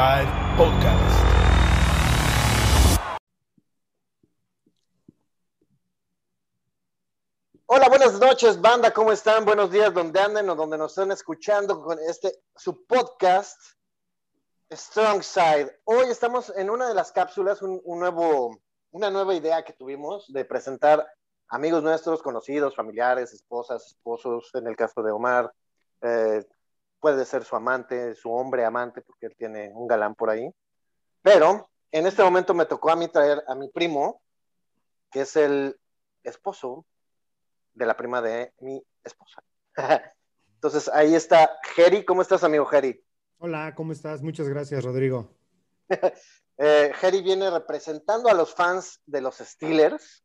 Podcast. Hola, buenas noches, banda, ¿cómo están? Buenos días, donde anden o donde nos estén escuchando con este su podcast Strong Side. Hoy estamos en una de las cápsulas, un nuevo, una nueva idea que tuvimos de presentar amigos nuestros, conocidos, familiares, esposas, esposos, en el caso de Omar, eh, puede ser su amante, su hombre amante, porque él tiene un galán por ahí. Pero en este momento me tocó a mí traer a mi primo, que es el esposo de la prima de mi esposa. Entonces ahí está Jerry. ¿Cómo estás, amigo Jerry? Hola, ¿cómo estás? Muchas gracias, Rodrigo. eh, Jerry viene representando a los fans de los Steelers.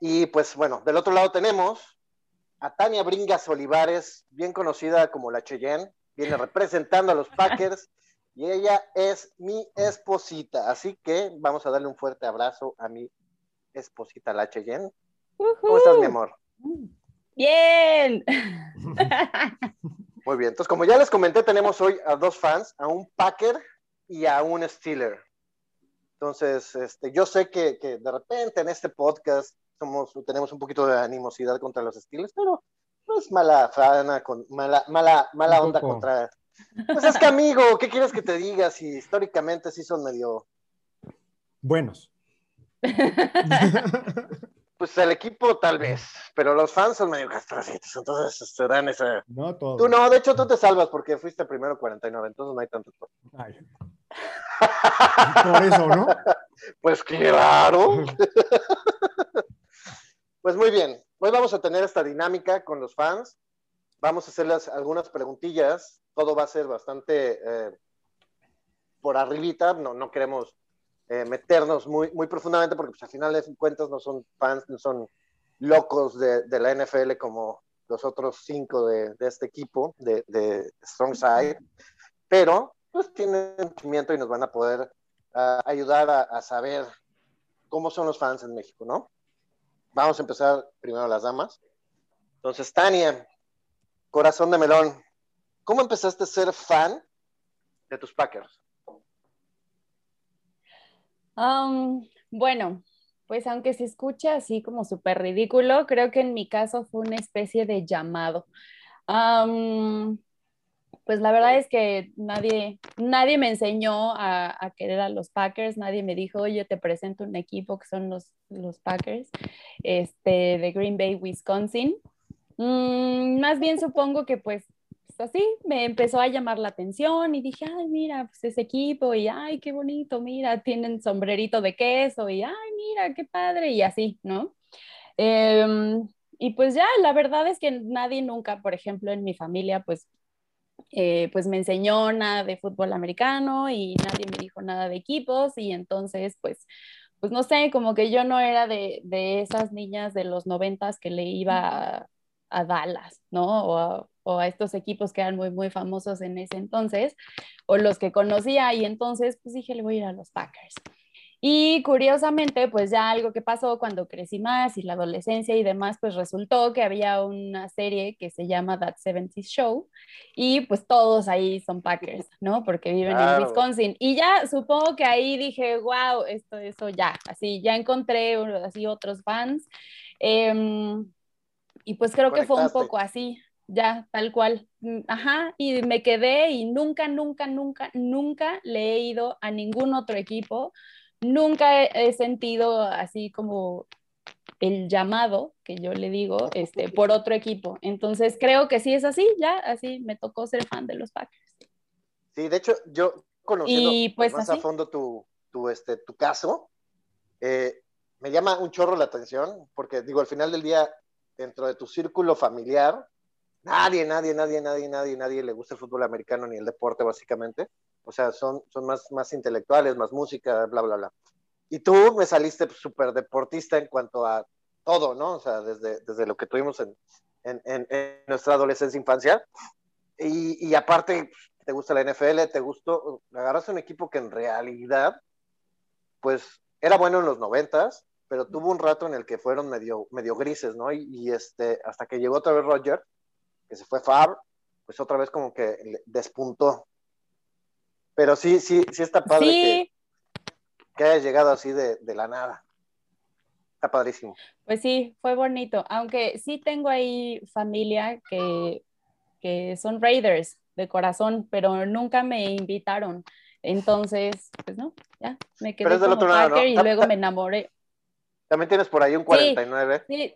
Y pues bueno, del otro lado tenemos a Tania Bringas Olivares, bien conocida como la Cheyenne, viene representando a los Packers y ella es mi esposita. Así que vamos a darle un fuerte abrazo a mi esposita, la Cheyenne. ¿Cómo estás, mi amor? Bien. Muy bien. Entonces, como ya les comenté, tenemos hoy a dos fans, a un Packer y a un Steeler. Entonces, este, yo sé que, que de repente en este podcast somos, tenemos un poquito de animosidad contra los Steelers, pero no es mala fana, con, mala, mala, mala onda contra. Pues es que, amigo, ¿qué quieres que te diga si históricamente sí son medio. Buenos. Pues el equipo tal vez, pero los fans son medio castrocitos, entonces se dan esa... No todo. Tú no, de hecho tú te salvas porque fuiste primero 49, entonces no hay tanto... Ay. Por eso, ¿no? Pues claro. pues muy bien, hoy vamos a tener esta dinámica con los fans, vamos a hacerles algunas preguntillas, todo va a ser bastante eh, por arribita, no, no queremos eh, meternos muy, muy profundamente porque pues, al final de cuentas no son fans, no son locos de, la NFL como los otros cinco de, este equipo de, de, Strong Side, pero pues tienen sentimiento y nos van a poder uh, ayudar a, saber cómo son los fans en México, ¿no? Vamos a empezar primero las damas. Entonces, Tania, corazón de melón, ¿cómo empezaste a ser fan de tus Packers? Um, bueno, pues aunque se escuche así como súper ridículo, creo que en mi caso fue una especie de llamado. Um, pues la verdad es que nadie, nadie me enseñó a, a, querer a los Packers, nadie me dijo, oye, te presento un equipo que son los, los Packers, este, de Green Bay, Wisconsin. Mm, más bien supongo que pues así me empezó a llamar la atención y dije, ay, mira, pues ese equipo y ay, qué bonito, mira, tienen sombrerito de queso y ay, mira, qué padre y así, ¿no? Eh, y pues ya, la verdad es que nadie nunca, por ejemplo, en mi familia, pues, eh, pues me enseñó nada de fútbol americano y nadie me dijo nada de equipos y entonces, pues, pues no sé, como que yo no era de, de esas niñas de los noventas que le iba a, a Dallas, ¿no? O a, o a, estos equipos que eran muy, muy famosos en ese entonces, o los que conocía, y entonces pues dije, le voy a ir a los Packers. Y curiosamente, pues ya algo que pasó cuando crecí más y la adolescencia y demás, pues resultó que había una serie que se llama That 70 Show y pues todos ahí son Packers, ¿no? Porque viven en Wisconsin. Y ya supongo que ahí dije, wow, esto, eso ya, así, ya encontré así otros fans. Eh, y pues creo que fue un poco así, ya, tal cual. Ajá, y me quedé y nunca, nunca, nunca, nunca le he ido a ningún otro equipo. Nunca he, he sentido así como el llamado, que yo le digo, este, por otro equipo. Entonces creo que sí es así, ya, así me tocó ser fan de los Packers. Sí, de hecho, yo conociendo y pues más así. a fondo tu, tu, este, tu caso, eh, me llama un chorro la atención, porque digo, al final del día, dentro de tu círculo familiar, nadie, nadie, nadie, nadie, nadie, nadie le gusta el fútbol americano ni el deporte, básicamente. O sea, son, son más, más intelectuales, más música, bla, bla, bla. Y tú me saliste súper deportista en cuanto a todo, ¿no? O sea, desde, desde lo que tuvimos en, en, en, nuestra adolescencia, infancia. Y, y, aparte, te gusta la NFL, te gustó, agarraste un equipo que en realidad, pues, era bueno en los noventas, pero tuvo un rato en el que fueron medio, medio grises, ¿no? Y, y, este, hasta que llegó otra vez Roger, que se fue Favre, pues otra vez como que despuntó. Pero sí, sí, sí está padre que, que haya llegado así de, de la nada. Está padrísimo. Pues sí, fue bonito, aunque sí tengo ahí familia que, que son Raiders de corazón, pero nunca me invitaron. Entonces, pues no, ya, me quedé como Packer y luego me enamoré. También tienes por ahí un 49. Sí,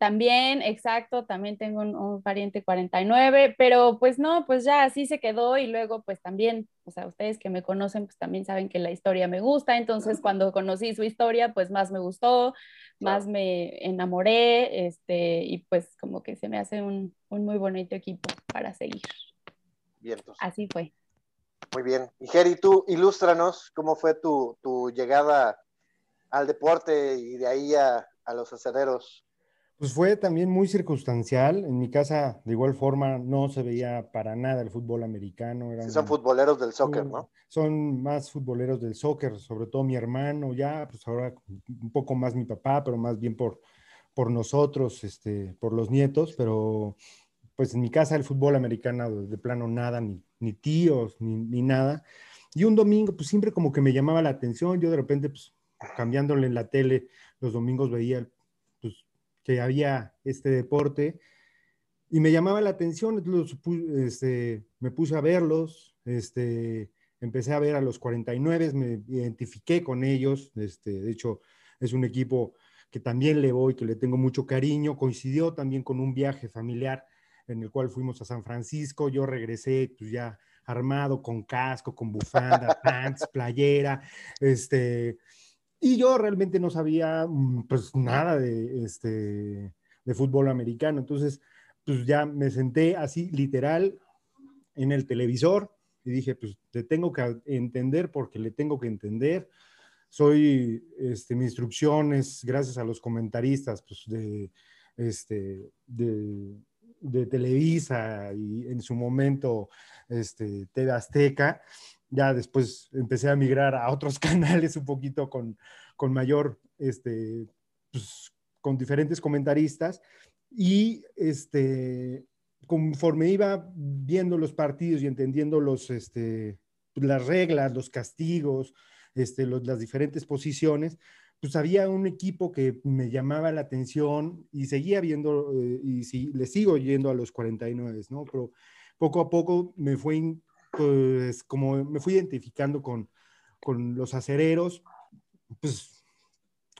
También, exacto, también tengo un, pariente 49, pero pues no, pues ya así se quedó y luego pues también, o sea, ustedes que me conocen pues también saben que la historia me gusta, entonces cuando conocí su historia pues más me gustó, más me enamoré, este, y pues como que se me hace un, un muy bonito equipo para seguir. Bien, Así fue. Muy bien. Y Jerry, tú ilústranos cómo fue tu, tu llegada al deporte y de ahí a, a los acereros. Pues fue también muy circunstancial. En mi casa, de igual forma, no se veía para nada el fútbol americano. Eran, son futboleros del soccer, ¿no? Son más futboleros del soccer, sobre todo mi hermano, ya, pues ahora un poco más mi papá, pero más bien por, por nosotros, este, por los nietos, pero pues en mi casa el fútbol americano de, plano nada, ni, ni tíos, ni, ni, nada. Y un domingo, pues siempre como que me llamaba la atención, yo de repente, pues cambiándole en la tele, los domingos veía pues, que había este deporte y me llamaba la atención, este, me puse a verlos, este, empecé a ver a los 49, me identifiqué con ellos, este, de hecho es un equipo que también le voy, que le tengo mucho cariño, coincidió también con un viaje familiar en el cual fuimos a San Francisco, yo regresé pues ya armado con casco, con bufanda, pants, playera, este, y yo realmente no sabía mm, pues nada de, este, de fútbol americano, entonces pues ya me senté así literal en el televisor y dije pues te tengo que entender porque le tengo que entender. Soy, este, mi instrucción es gracias a los comentaristas pues, de, este, de, de Televisa y en su momento este, TV Azteca. Ya después empecé a migrar a otros canales un poquito con, con mayor, este, pues, con diferentes comentaristas. Y este, conforme iba viendo los partidos y entendiendo los, este, las reglas, los castigos, este, las diferentes posiciones, pues había un equipo que me llamaba la atención y seguía viendo, eh, y sí, le sigo yendo a los 49, ¿no? Pero poco a poco me fue, pues, como me fui identificando con, con los acereros, pues,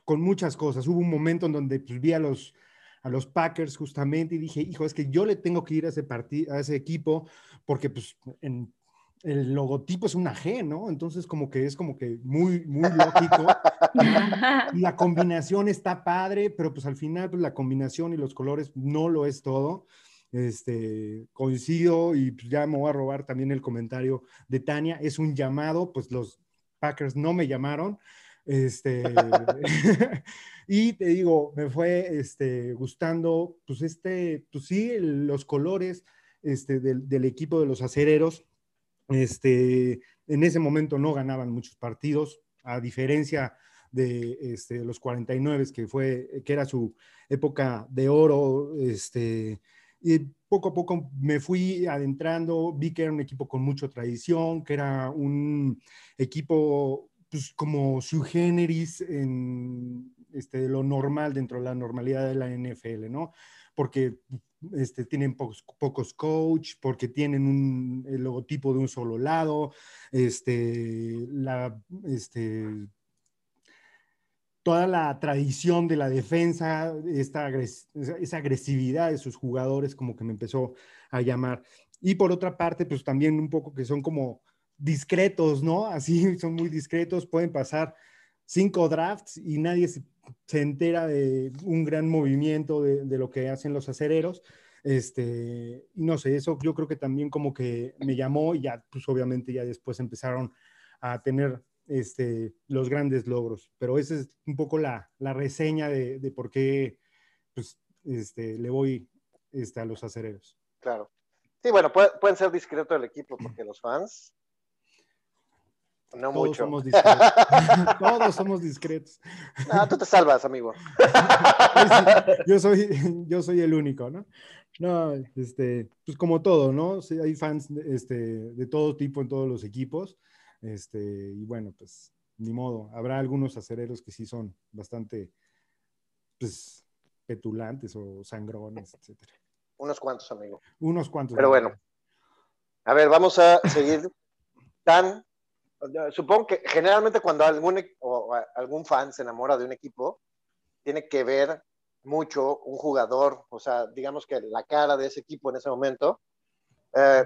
con muchas cosas. Hubo un momento en donde pues, vi a los, a los Packers justamente y dije, hijo, es que yo le tengo que ir a ese, partido, a ese equipo porque, pues, en el logotipo es una G, ¿no? Entonces como que es como que muy, muy lógico. la combinación está padre, pero pues al final pues la combinación y los colores no lo es todo. Este, coincido y pues ya me voy a robar también el comentario de Tania, es un llamado, pues los Packers no me llamaron. Este, y te digo, me fue este, gustando, pues este, pues sí, los colores este, del, del equipo de los acereros este, en ese momento no ganaban muchos partidos, a diferencia de este, los 49, que, fue, que era su época de oro. Este, y poco a poco me fui adentrando, vi que era un equipo con mucha tradición, que era un equipo pues, como su generis en este, lo normal dentro de la normalidad de la NFL, ¿no? Porque este, tienen pocos, pocos coach, porque tienen un, el logotipo de un solo lado, este, la, este, toda la tradición de la defensa, esta esa agresividad de sus jugadores como que me empezó a llamar. Y por otra parte, pues también un poco que son como discretos, ¿no? Así son muy discretos, pueden pasar cinco drafts y nadie se se entera de un gran movimiento de, lo que hacen los acereros. Este, no sé, eso yo creo que también como que me llamó y ya, pues obviamente ya después empezaron a tener este, los grandes logros. Pero esa es un poco la, la reseña de, de, por qué pues, este, le voy este, a los acereros. Claro. Sí, bueno, pueden ser discretos el equipo porque los fans No Todos somos discretos. Todos somos discretos. No, tú te salvas, amigo. yo, soy, yo soy el único, ¿no? No, este, pues como todo, ¿no? Sí, hay fans este, de todo tipo en todos los equipos. Este, y bueno, pues ni modo. Habrá algunos acereros que sí son bastante, pues, petulantes o sangrones, etcétera. Unos cuantos, amigo. Unos cuantos. Pero bueno. A ver, vamos a seguir. Tan, supongo que generalmente cuando algún, e, o algún fan se enamora de un equipo, tiene que ver mucho un jugador, o sea, digamos que la cara de ese equipo en ese momento. Eh,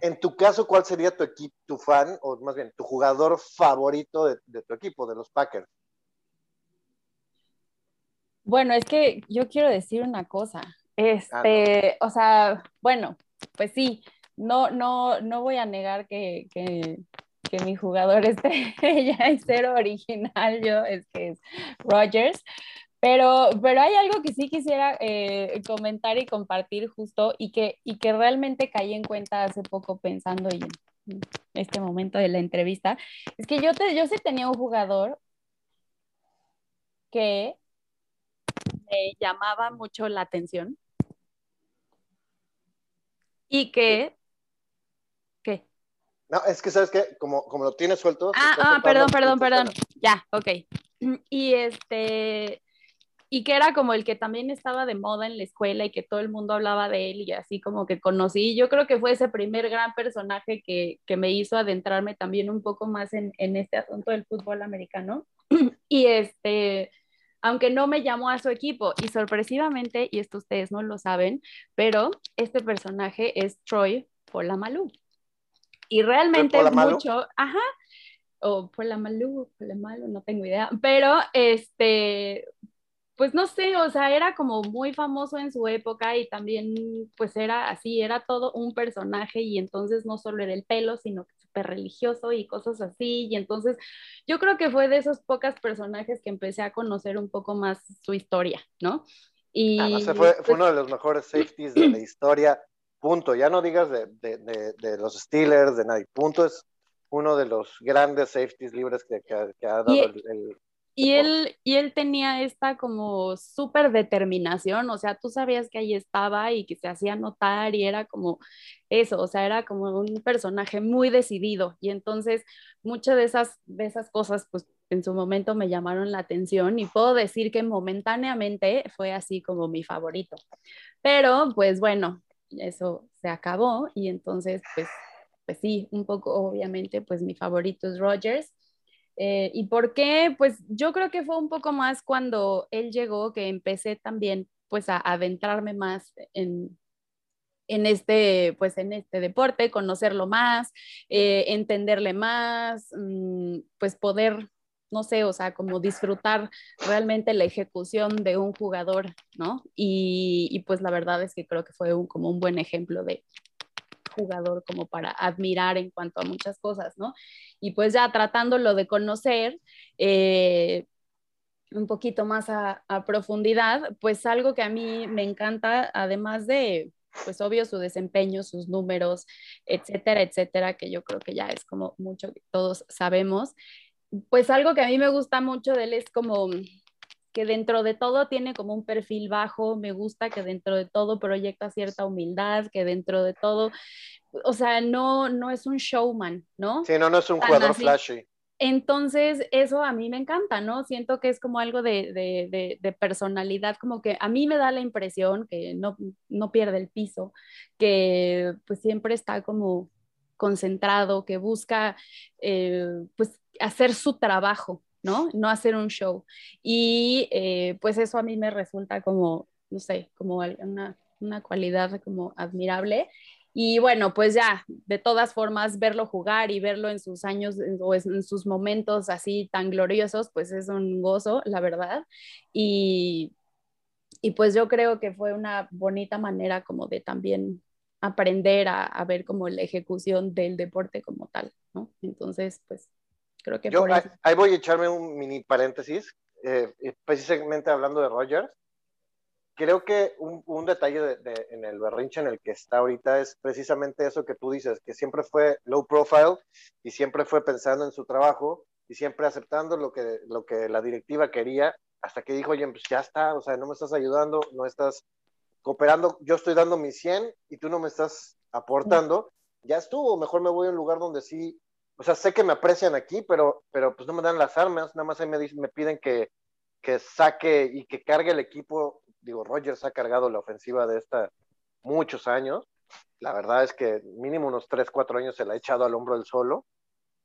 en tu caso, ¿cuál sería tu equipo, tu fan, o más bien tu jugador favorito de, tu equipo, de los Packers? Bueno, es que yo quiero decir una cosa. Este, ah, o sea, bueno, pues sí, no, no, no voy a negar que, que, que mi jugador estrella es cero original, yo es que es Rogers, pero, pero hay algo que sí quisiera eh, comentar y compartir justo y que, y que realmente caí en cuenta hace poco pensando y en este momento de la entrevista, es que yo, te, yo sí tenía un jugador que me llamaba mucho la atención y que... ¿Qué? No, es que sabes que como, como lo tienes suelto... Ah, ah perdón, perdón, perdón. Ya, ok. Y este, y que era como el que también estaba de moda en la escuela y que todo el mundo hablaba de él y así como que conocí. Yo creo que fue ese primer gran personaje que, que me hizo adentrarme también un poco más en, en este asunto del fútbol americano. y este, aunque no me llamó a su equipo y sorpresivamente, y esto ustedes no lo saben, pero este personaje es Troy Polamalu. Y realmente mucho, ajá, o Polamalu, Polamalu, no tengo idea, pero este, pues no sé, o sea, era como muy famoso en su época y también pues era así, era todo un personaje y entonces no solo era el pelo, sino que súper religioso y cosas así. Y entonces yo creo que fue de esos pocos personajes que empecé a conocer un poco más su historia, ¿no? Y fue, fue, pues uno de los mejores safeties de la historia, punto. Ya no digas de, de, de, los Steelers, de nadie, punto. Es uno de los grandes safeties libres que, que, ha dado el y él, y él tenía esta como súper determinación, o sea, tú sabías que ahí estaba y que se hacía notar y era como eso, o sea, era como un personaje muy decidido. Y entonces muchas de esas, de esas cosas pues en su momento me llamaron la atención y puedo decir que momentáneamente fue así como mi favorito. Pero pues bueno, eso se acabó y entonces pues, pues sí, un poco obviamente pues mi favorito es Rogers eh, ¿Y por qué? Pues yo creo que fue un poco más cuando él llegó que empecé también pues a adentrarme más en, en este, pues en este deporte, conocerlo más, eh, entenderle más, mm, pues poder, no sé, o sea, como disfrutar realmente la ejecución de un jugador, ¿no? Y, y pues la verdad es que creo que fue un, como un buen ejemplo de, jugador como para admirar en cuanto a muchas cosas, ¿no? Y pues ya tratándolo de conocer, eh, un poquito más a, profundidad, pues algo que a mí me encanta, además de, pues obvio, su desempeño, sus números, etcétera, etcétera, que yo creo que ya es como mucho que todos sabemos, pues algo que a mí me gusta mucho de él es como que dentro de todo tiene como un perfil bajo, me gusta que dentro de todo proyecta cierta humildad, que dentro de todo, o sea, no, no es un showman, ¿no? Sí, no, no es un jugador flashy. Entonces, eso a mí me encanta, ¿no? Siento que es como algo de, de, de, personalidad, como que a mí me da la impresión que no, no pierde el piso, que pues siempre está como concentrado, que busca eh, pues hacer su trabajo, ¿no? No hacer un show. Y eh, pues eso a mí me resulta como, no sé, como una, una cualidad como admirable. Y bueno, pues ya, de todas formas, verlo jugar y verlo en sus años o en sus momentos así tan gloriosos, pues es un gozo, la verdad. Y, y pues yo creo que fue una bonita manera como de también aprender a, a ver como la ejecución del deporte como tal, ¿no? Entonces, pues yo, ahí, voy a echarme un mini paréntesis, eh, precisamente hablando de Rogers. creo que un, detalle en el berrinche en el que está ahorita es precisamente eso que tú dices, que siempre fue low profile y siempre fue pensando en su trabajo y siempre aceptando lo que, lo que la directiva quería, hasta que dijo, oye, pues ya está, o sea, no me estás ayudando, no estás cooperando, yo estoy dando mi 100 y tú no me estás aportando, ya estuvo, mejor me voy a un lugar donde sí, o sea, sé que me aprecian aquí, pero, pero pues no me dan las armas, nada más ahí me, me piden que, que saque y que cargue el equipo digo, Rogers ha cargado la ofensiva de esta muchos años. La verdad es que mínimo unos 3, 4 años se la ha echado al hombro él solo.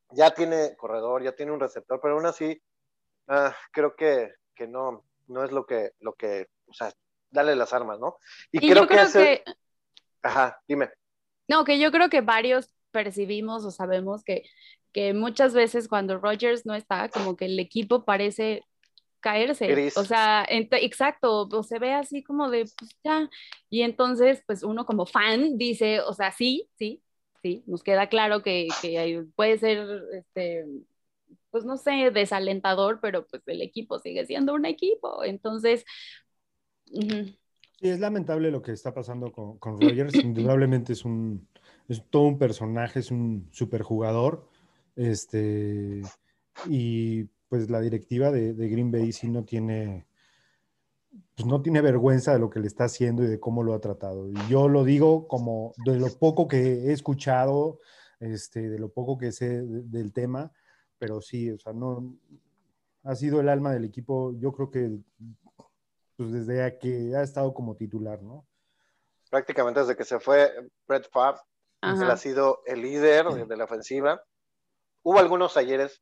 Ya tiene corredor, ya tiene un receptor, pero aún así ah, creo que, que, no, no es lo que, lo que, o sea, dale las armas, ¿no? Y, creo, que, que... Ajá, dime. No, que yo creo que varios percibimos o sabemos que, que muchas veces cuando Rogers no está, como que el equipo parece caerse. O sea, exacto, o se ve así como de, pues ya. Y entonces, pues uno como fan dice, o sea, sí, sí, sí, nos queda claro que, que puede ser, este, pues no sé, desalentador, pero pues el equipo sigue siendo un equipo. Entonces... Sí, es lamentable lo que está pasando con, con Rogers. Indudablemente es un, es todo un personaje, es un superjugador. Este, y pues la directiva de, Green Bay sí no tiene, pues no tiene vergüenza de lo que le está haciendo y de cómo lo ha tratado. Y yo lo digo como de lo poco que he escuchado, este, de lo poco que sé del tema, pero sí, o sea, no, ha sido el alma del equipo, yo creo que pues desde que ha estado como titular, ¿no? Prácticamente desde que se fue Brett Favre, él ha sido el líder de la ofensiva. Hubo algunos ayeres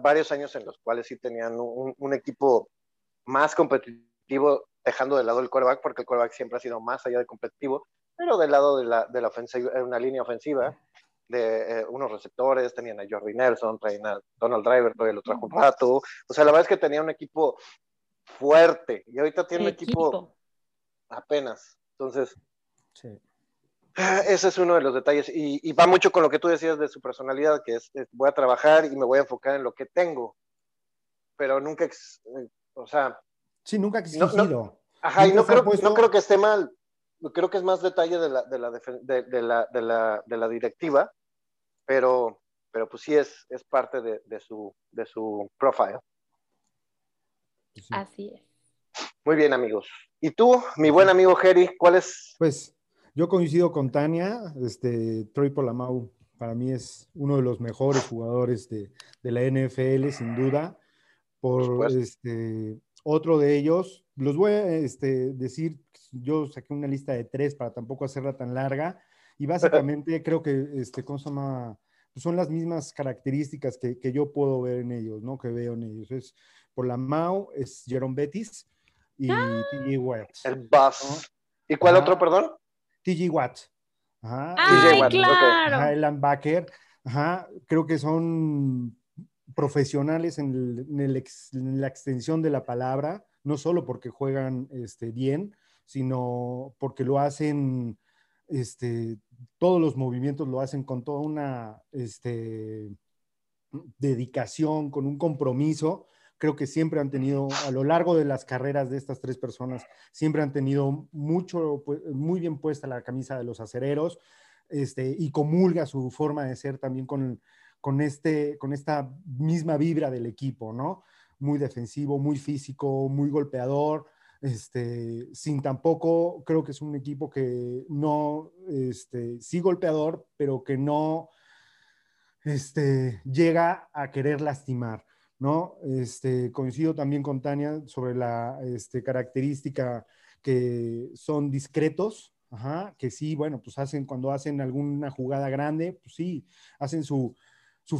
varios años en los cuales sí tenían un, equipo más competitivo, dejando de lado el quarterback, porque el quarterback siempre ha sido más allá de competitivo, pero del lado de la, de la ofensiva, una línea ofensiva de eh, unos receptores, tenían a Jordi Nelson, traían a Donald Driver, todavía lo trajo un rato, o sea, la verdad es que tenía un equipo fuerte, y ahorita tiene un equipo, apenas, entonces, sí. Ese es uno de los detalles y, va mucho con lo que tú decías de su personalidad, que es, voy a trabajar y me voy a enfocar en lo que tengo, pero nunca, eh, o sea... Sí, nunca exigido. ajá, y no creo, no creo que esté mal, creo que es más detalle de la, de la, de, la, de la, de la directiva, pero, pero pues sí es, es parte de, de, su, de su profile. Así es. Muy bien, amigos. ¿Y tú, mi buen amigo Jerry, cuál es? Pues yo coincido con Tania, este, Troy Polamau para mí es uno de los mejores jugadores de, la NFL, sin duda. Por este, otro de ellos, los voy a este, decir, yo saqué una lista de tres para tampoco hacerla tan larga, y básicamente creo que, este, ¿cómo se llama? Pues son las mismas características que, yo puedo ver en ellos, ¿no? Que veo en ellos. Es Polamau, es Jerome Bettis y ah. T.J. El Buzz. ¿Y cuál otro, perdón? TG Watt. Ajá. Ay, claro. el linebacker. Ajá. Creo que son profesionales en, la extensión de la palabra, no solo porque juegan este, bien, sino porque lo hacen, este, todos los movimientos lo hacen con toda una este, dedicación, con un compromiso creo que siempre han tenido, a lo largo de las carreras de estas tres personas, siempre han tenido mucho, muy bien puesta la camisa de los acereros este, y comulga su forma de ser también con, con, este, con esta misma vibra del equipo, ¿no? Muy defensivo, muy físico, muy golpeador. Este, sin tampoco, creo que es un equipo que no, este, sí golpeador, pero que no este, llega a querer lastimar. ¿No? Este, coincido también con Tania sobre la este, característica que son discretos, que sí, bueno, pues hacen cuando hacen alguna jugada grande, pues sí, hacen su,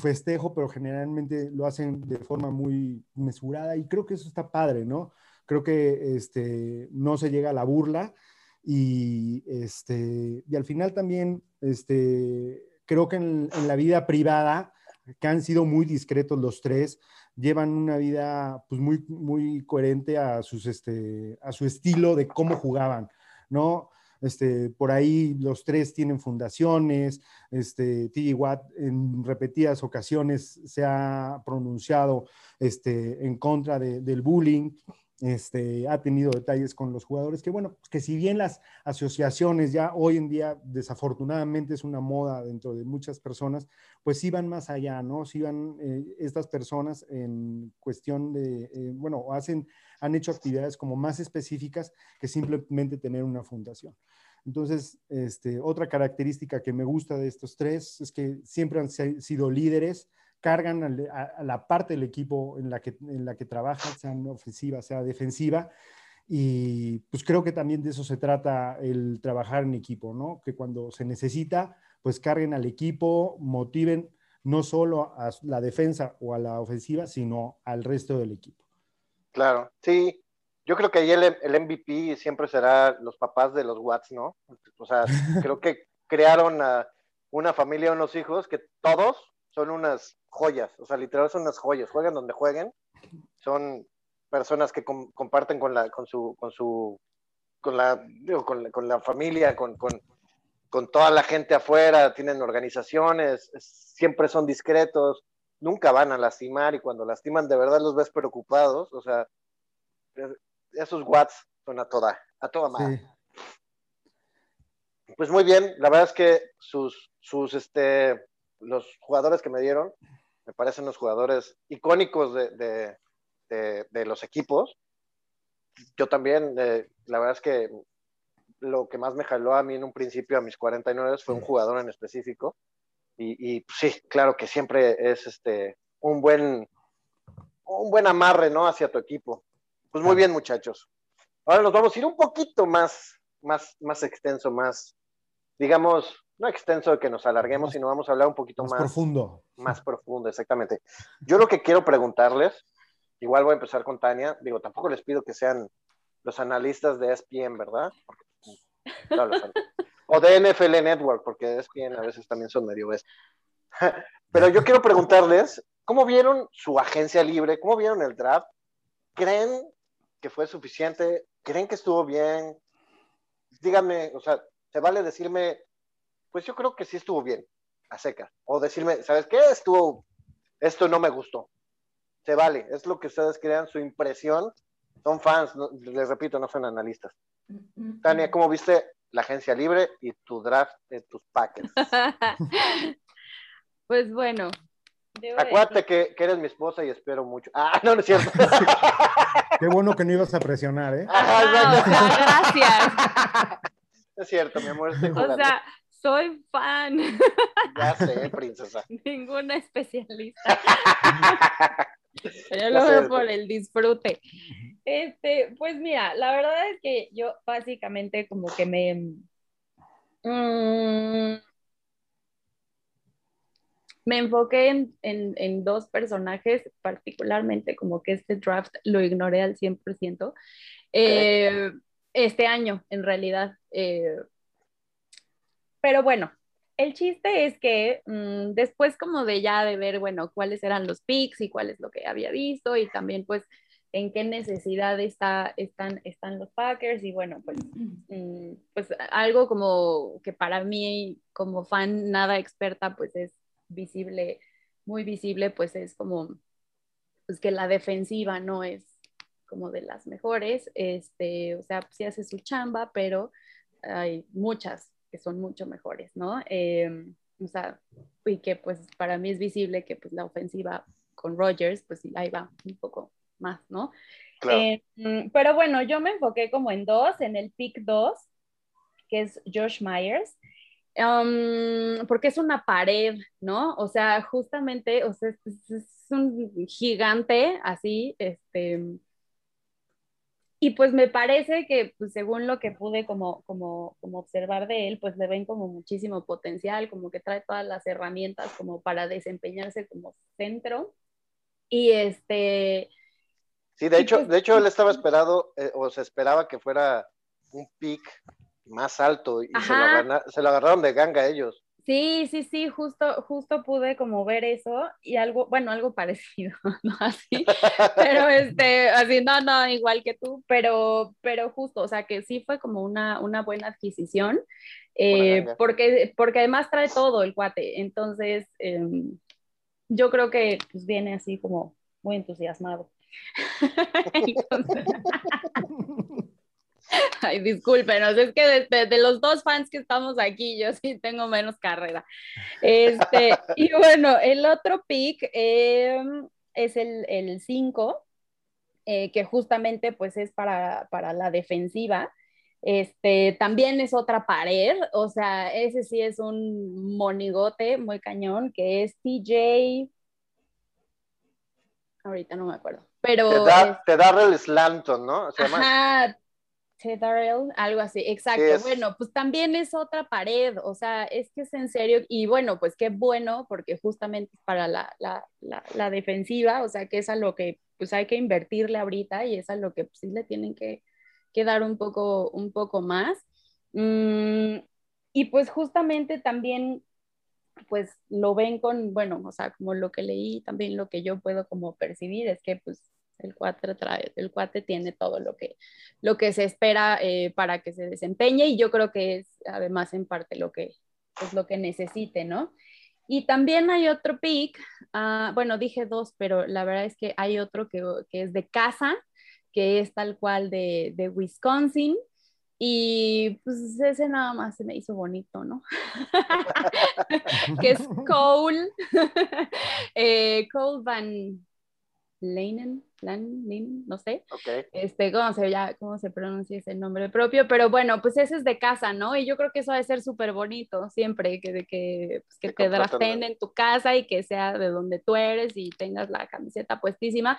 festejo, pero generalmente lo hacen de forma muy mesurada y creo que eso está padre, ¿no? Creo que este, no se llega a la burla y, este, y al final también este, creo que en la vida privada, que han sido muy discretos los tres, llevan una vida pues muy, muy coherente a, sus, este, a su estilo de cómo jugaban, ¿no? Este, por ahí los tres tienen fundaciones, este, T.G. Watt en repetidas ocasiones se ha pronunciado este, en contra del bullying, este, ha tenido detalles con los jugadores, que bueno, que si bien las asociaciones ya hoy en día desafortunadamente es una moda dentro de muchas personas, pues sí van más allá, ¿no? Sí van eh, estas personas en cuestión de, eh, bueno, hacen, han hecho actividades como más específicas que simplemente tener una fundación. Entonces, este, otra característica que me gusta de estos tres es que siempre han sido líderes, cargan a, la parte del equipo en la que, en la que trabajan, sea ofensiva, sea defensiva. Y pues creo que también de eso se trata el trabajar en equipo, ¿no? Que cuando se necesita, pues carguen al equipo, motiven no solo a la defensa o a la ofensiva, sino al resto del equipo. Claro, sí. Yo creo que ahí el, el MVP siempre será los papás de los Watts, ¿no? O sea, creo que crearon a una familia, unos hijos que todos son unas joyas, o sea, literal son unas joyas, jueguen donde jueguen, son personas que comparten con la, con su, con su, con la, con, la familia, con, con, con, toda la gente afuera, tienen organizaciones, siempre son discretos, nunca van a lastimar y cuando lastiman de verdad los ves preocupados, o sea, esos watts son a toda, a toda madre. Pues muy bien, la verdad es que sus, sus, este, los jugadores que me dieron me parecen los jugadores icónicos de, los equipos. Yo también, eh, la verdad es que lo que más me jaló a mí en un principio, a mis 49, fue un jugador en específico. Y, pues, sí, claro que siempre es este, un, buen, un buen amarre ¿no? hacia tu equipo. Pues muy bien, muchachos. Ahora nos vamos a ir un poquito más, más, más extenso, más, digamos, no extenso de que nos alarguemos, sino vamos a hablar un poquito más, más profundo. Más profundo, exactamente. Yo lo que quiero preguntarles, igual voy a empezar con Tania, digo, tampoco les pido que sean los analistas de ESPN, ¿verdad? o de NFL Network, porque ESPN a veces también son medio. Pero yo quiero preguntarles, ¿cómo vieron su agencia libre? ¿Cómo vieron el draft? ¿Creen que fue suficiente? ¿Creen que estuvo bien? Díganme, o sea, se vale decirme pues yo creo que sí estuvo bien, a seca. O decirme, ¿sabes qué? Estuvo, esto no me gustó. Se vale, es lo que ustedes crean, su impresión. Son fans, les repito, no son analistas. Tania, ¿cómo viste la agencia libre y tu draft de tus Packers? pues bueno. Acuérdate que, eres mi esposa y espero mucho. Ah, no, no es cierto. Qué bueno que no ibas a presionar, ¿eh? gracias. Es cierto, mi amor. o sea, soy fan. Ya sé, princesa. Ninguna especialista. Yo lo veo por el disfrute. Este, pues mira, la verdad es que yo básicamente como que me... Mm, me enfoqué en, en, dos personajes, particularmente como que este draft lo ignoré al 100%. Eh, este año, en realidad. Eh, pero bueno, el chiste es que mm, después como de ya de ver, bueno, cuáles eran los picks y cuál es lo que había visto y también pues en qué necesidad está, están, están los Packers y bueno, pues, mm, pues algo como que para mí como fan nada experta pues es visible, muy visible, pues es como pues que la defensiva no es como de las mejores, este, o sea, sí hace su chamba, pero hay muchas que son mucho mejores, ¿no? Em, o sea, y que pues para mí es visible que pues la ofensiva con Rogers, pues ahí va un poco más, ¿no? Em, pero bueno, yo me enfoqué como en dos, en el pick 2, que es Josh Myers, em, porque es una pared, ¿no? O sea, justamente, o sea, es un gigante así, este, y pues me parece que pues, según lo que pude como, como, como observar de él, pues le ven como muchísimo potencial, como que trae todas las herramientas como para desempeñarse como centro. Y este... Sí, de hecho, pues, de hecho él estaba esperado, eh, o se esperaba que fuera un pick más alto y se lo, se lo, agarraron de ganga ellos. Sí, sí, sí, justo, justo pude como ver eso y algo, bueno, algo parecido, ¿no? Así, pero este, así, no, no, igual que tú, pero, pero justo, o sea, que sí fue como una, una buena adquisición, eh, porque, porque además trae todo el cuate, entonces em, yo creo que pues viene así como muy entusiasmado. Ay, discúlpenos, es que de, los dos fans que estamos aquí, yo sí tengo menos carrera. Este, y bueno, el otro pick em, es el 5, eh, que justamente pues es para, para la defensiva. Este, también es otra pared, o sea, ese sí es un monigote muy cañón, que es TJ. Ahorita no me acuerdo, pero. Te da, el Slanton, ¿no? Se Ajá, Darrell, algo así, exacto. Bueno, pues también es otra pared, o sea, es que es en serio, y bueno, pues qué bueno, porque justamente para la, la, la, defensiva, o sea, que es a lo que pues hay que invertirle ahorita y es a lo que pues, sí le tienen que, que, dar un poco, un poco más. Mm, y pues justamente también pues lo ven con, bueno, o sea, como lo que leí, también lo que yo puedo como percibir es que pues el cuate, trae, el cuate tiene todo lo que, lo que se espera eh, para que se desempeñe y yo creo que es además en parte lo que, es lo que necesite, ¿no? Y también hay otro pick, ah, bueno, dije dos, pero la verdad es que hay otro que, que es de casa, que es tal cual de, de, Wisconsin. Y pues ese nada más se me hizo bonito, ¿no? que es Cole, eh, Cole Van Leinen, no sé. Este, ¿cómo se, ya, ¿Cómo se pronuncia ese nombre propio? Pero bueno, pues ese es de casa, ¿no? Y yo creo que eso debe ser súper bonito siempre, que, que, pues, que te draften en tu casa y que sea de donde tú eres y tengas la camiseta puestísima.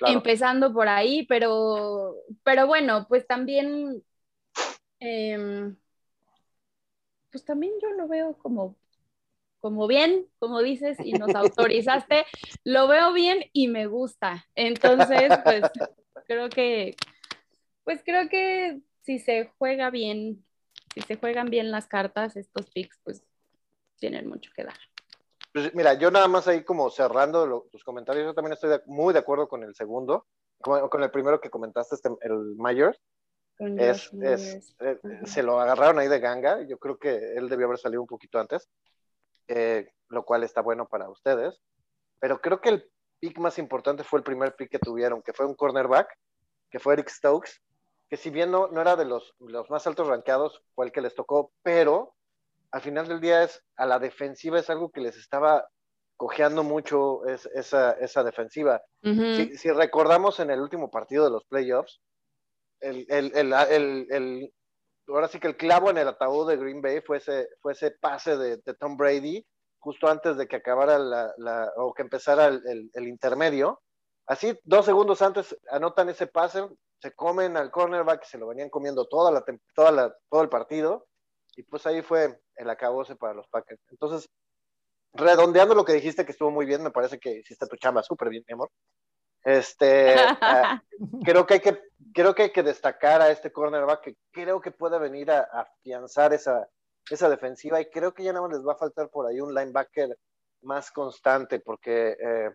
Empezando por ahí, pero, pero bueno, pues también... Em, pues también yo lo veo como como bien, como dices, y nos autorizaste, lo veo bien y me gusta. Entonces, pues creo que, pues creo que si se juega bien, si se juegan bien las cartas, estos picks, pues tienen mucho que dar. Pues mira, yo nada más ahí como cerrando tus comentarios, yo también estoy muy de acuerdo con el segundo, con, con el primero que comentaste, este, el Myers. Es, es, eh, se lo agarraron ahí de ganga, yo creo que él debió haber salido un poquito antes. Eh, lo cual está bueno para ustedes. Pero creo que el pick más importante fue el primer pick que tuvieron, que fue un cornerback, que fue Eric Stokes, que si bien no, no era de los, los más altos rankeados, fue el que les tocó, pero al final del día es a la defensiva es algo que les estaba cojeando mucho es, esa, esa, defensiva. si, si, recordamos en el último partido de los playoffs, el, el, el, ahora sí que el clavo en el ataúd de Green Bay fue ese, fue ese pase de, Tom Brady justo antes de que acabara la, o que empezara el, intermedio. Así, dos segundos antes anotan ese pase, se comen al cornerback, se lo venían comiendo toda la, toda la, todo el partido, y pues ahí fue el acabose para los Packers. Entonces, redondeando lo que dijiste que estuvo muy bien, me parece que hiciste tu chamba súper bien, mi amor. Este, ah, creo, que hay que, creo que hay que destacar a este cornerback que creo que puede venir a, afianzar esa, esa defensiva y creo que ya nada más les va a faltar por ahí un linebacker más constante porque eh,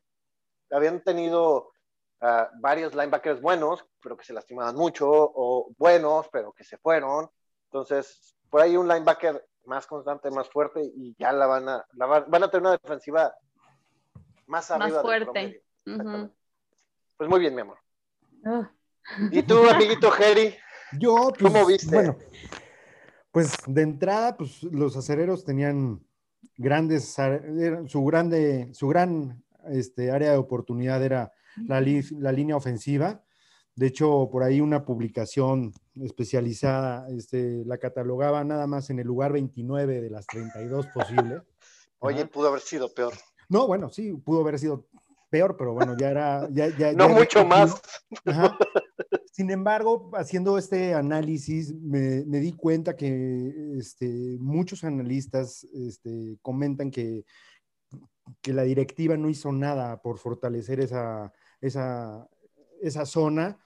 habían tenido ah, varios linebackers buenos, pero que se lastimaban mucho, o buenos, pero que se fueron. Entonces, por ahí un linebacker más constante, más fuerte y ya la van a, van a tener una defensiva más arriba. Más fuerte. Pues muy bien, mi amor. Ah. ¿Y tú, amiguito Jerry? Yo, pues, ¿cómo viste? Bueno, pues de entrada, pues los acereros tenían grandes, su grande, su gran este, área de oportunidad era la, la, línea ofensiva. De hecho, por ahí una publicación especializada este, la catalogaba nada más en el lugar 29 de las 32 posibles. Oye, pudo haber sido peor. No, bueno, sí, pudo haber sido peor, pero bueno, ya era... Ya, no mucho más. Sin embargo, haciendo este análisis, me, di cuenta que este, muchos analistas este, comentan que, que la directiva no hizo nada por fortalecer esa, esa, esa zona.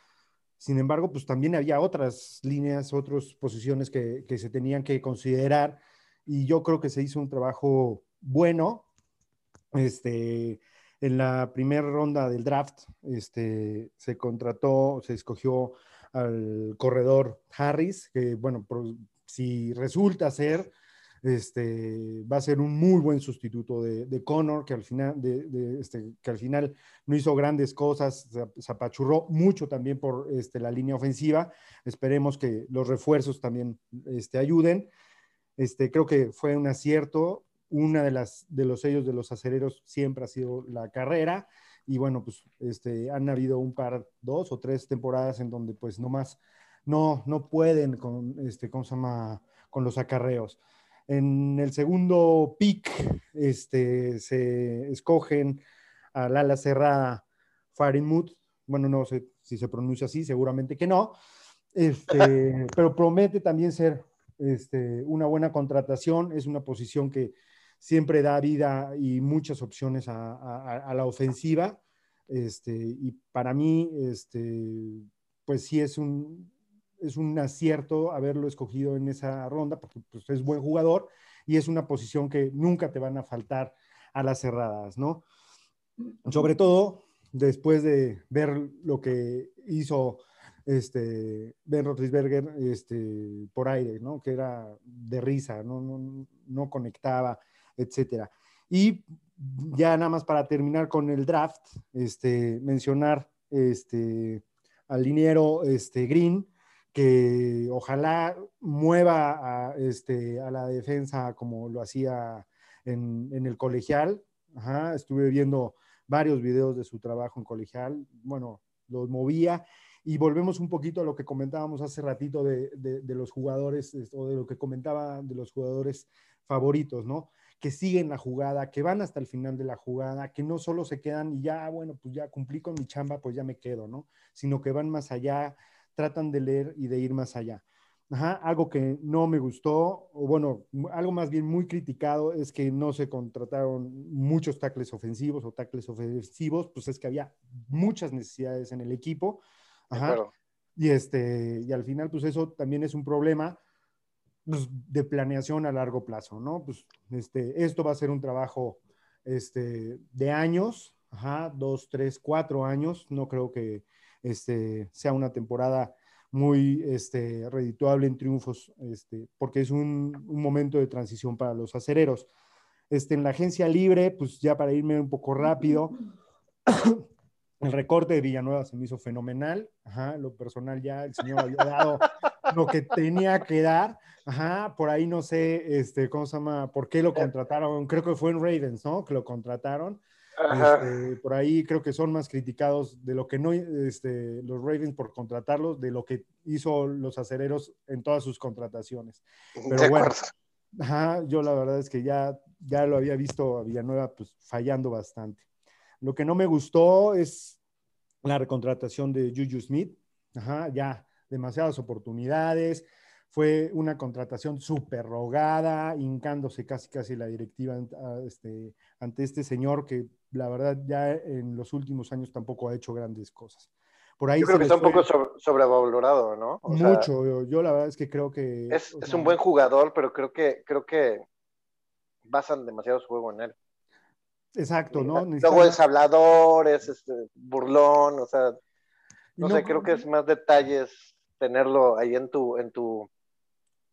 Sin embargo, pues también había otras líneas, otras posiciones que, que, se tenían que considerar y yo creo que se hizo un trabajo bueno. Este, en la primera ronda del draft este, se contrató, se escogió al corredor Harris, que bueno, si resulta ser, este, va a ser un muy buen sustituto de, Connor, que al, final, de, este, que al final no hizo grandes cosas, se apachurró mucho también por este, la línea ofensiva. Esperemos que los refuerzos también este, ayuden. Este, creo que fue un acierto. Una de, las, de los sellos de los acereros siempre ha sido la carrera. Y bueno, pues este, han habido un par, dos o tres temporadas en donde pues nomás no, no pueden con, este, ¿cómo se llama? con los acarreos. En el segundo pick este, se escogen al ala cerrada Farinmut. Bueno, no sé si se pronuncia así, seguramente que no. Este, pero promete también ser este, una buena contratación. Es una posición que siempre da vida y muchas opciones a, la ofensiva. Este, y para mí, este, pues sí es un, es un acierto haberlo escogido en esa ronda porque pues, es buen jugador y es una posición que nunca te van a faltar a las cerradas, ¿no? Sobre todo después de ver lo que hizo este, Ben Roethlisberger este, por aire, ¿no? Que era de risa, no, no, no conectaba, etcétera. Y ya nada más para terminar con el draft, este, mencionar este, al liniero este, Green, que ojalá mueva a, este, a la defensa como lo hacía en, en el colegial. estuve viendo varios videos de su trabajo en colegial. Bueno, los movía. Y volvemos un poquito a lo que comentábamos hace ratito de, de, de los jugadores, o de lo que comentaba de los jugadores favoritos, ¿no? Que siguen la jugada, que van hasta el final de la jugada, que no solo se quedan y ya, bueno, pues ya cumplí con mi chamba, pues ya me quedo, ¿no? Sino que van más allá, tratan de leer y de ir más allá. algo que no me gustó, o bueno, algo más bien muy criticado es que no se contrataron muchos tackles ofensivos o tackles ofensivos, pues es que había muchas necesidades en el equipo. Y, este, y al final, pues eso también es un problema pues, de planeación a largo plazo, ¿no? Pues este, esto va a ser un trabajo este, de años, ajá, dos, tres, cuatro años. No creo que, este, sea una temporada muy este, redituable en triunfos, este, porque es un, momento de transición para los acereros. Este, en la agencia libre, pues ya para irme un poco rápido, el recorte de Villanueva se me hizo fenomenal. Ajá, lo personal ya el señor había dado lo que tenía que dar. Ajá, por ahí no sé, este, ¿cómo se llama? ¿Por qué lo contrataron? Creo que fue en Ravens, ¿no? Que lo contrataron. Este, por ahí creo que son más criticados de lo que no este, los Ravens por contratarlos, de lo que hizo los acereros en todas sus contrataciones. Pero bueno, yo la verdad es que ya, ya lo había visto a Villanueva pues, fallando bastante. Lo que no me gustó es la recontratación de Juju Smith. Ajá, ya demasiadas oportunidades. Fue una contratación súper rogada, hincándose casi casi la directiva este, ante este señor que la verdad ya en los últimos años tampoco ha hecho grandes cosas. Por ahí yo creo que está un poco sobrevalorado, ¿no? Mucho, yo, la verdad es que creo que... Es, un buen jugador, pero creo que, creo que basan demasiado su juego en él. Exacto, ¿no? Luego es hablador, es este, burlón, o sea, no, sé, creo que es más detalles tenerlo ahí en tu, en tu,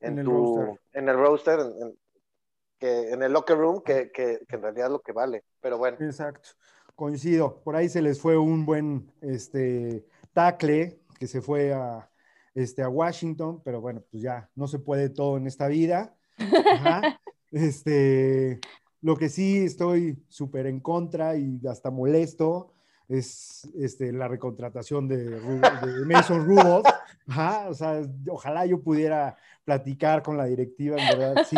en, el roster, en el roster, en el locker room, que, que, en realidad es lo que vale. Pero bueno. Exacto, coincido. Por ahí se les fue un buen este, tackle que se fue a, este, a Washington, pero bueno, pues ya no se puede todo en esta vida. Este, lo que sí estoy súper en contra y hasta molesto es este, la recontratación de, de Mason Rudolph. o sea, ojalá yo pudiera platicar con la directiva, en verdad, sí.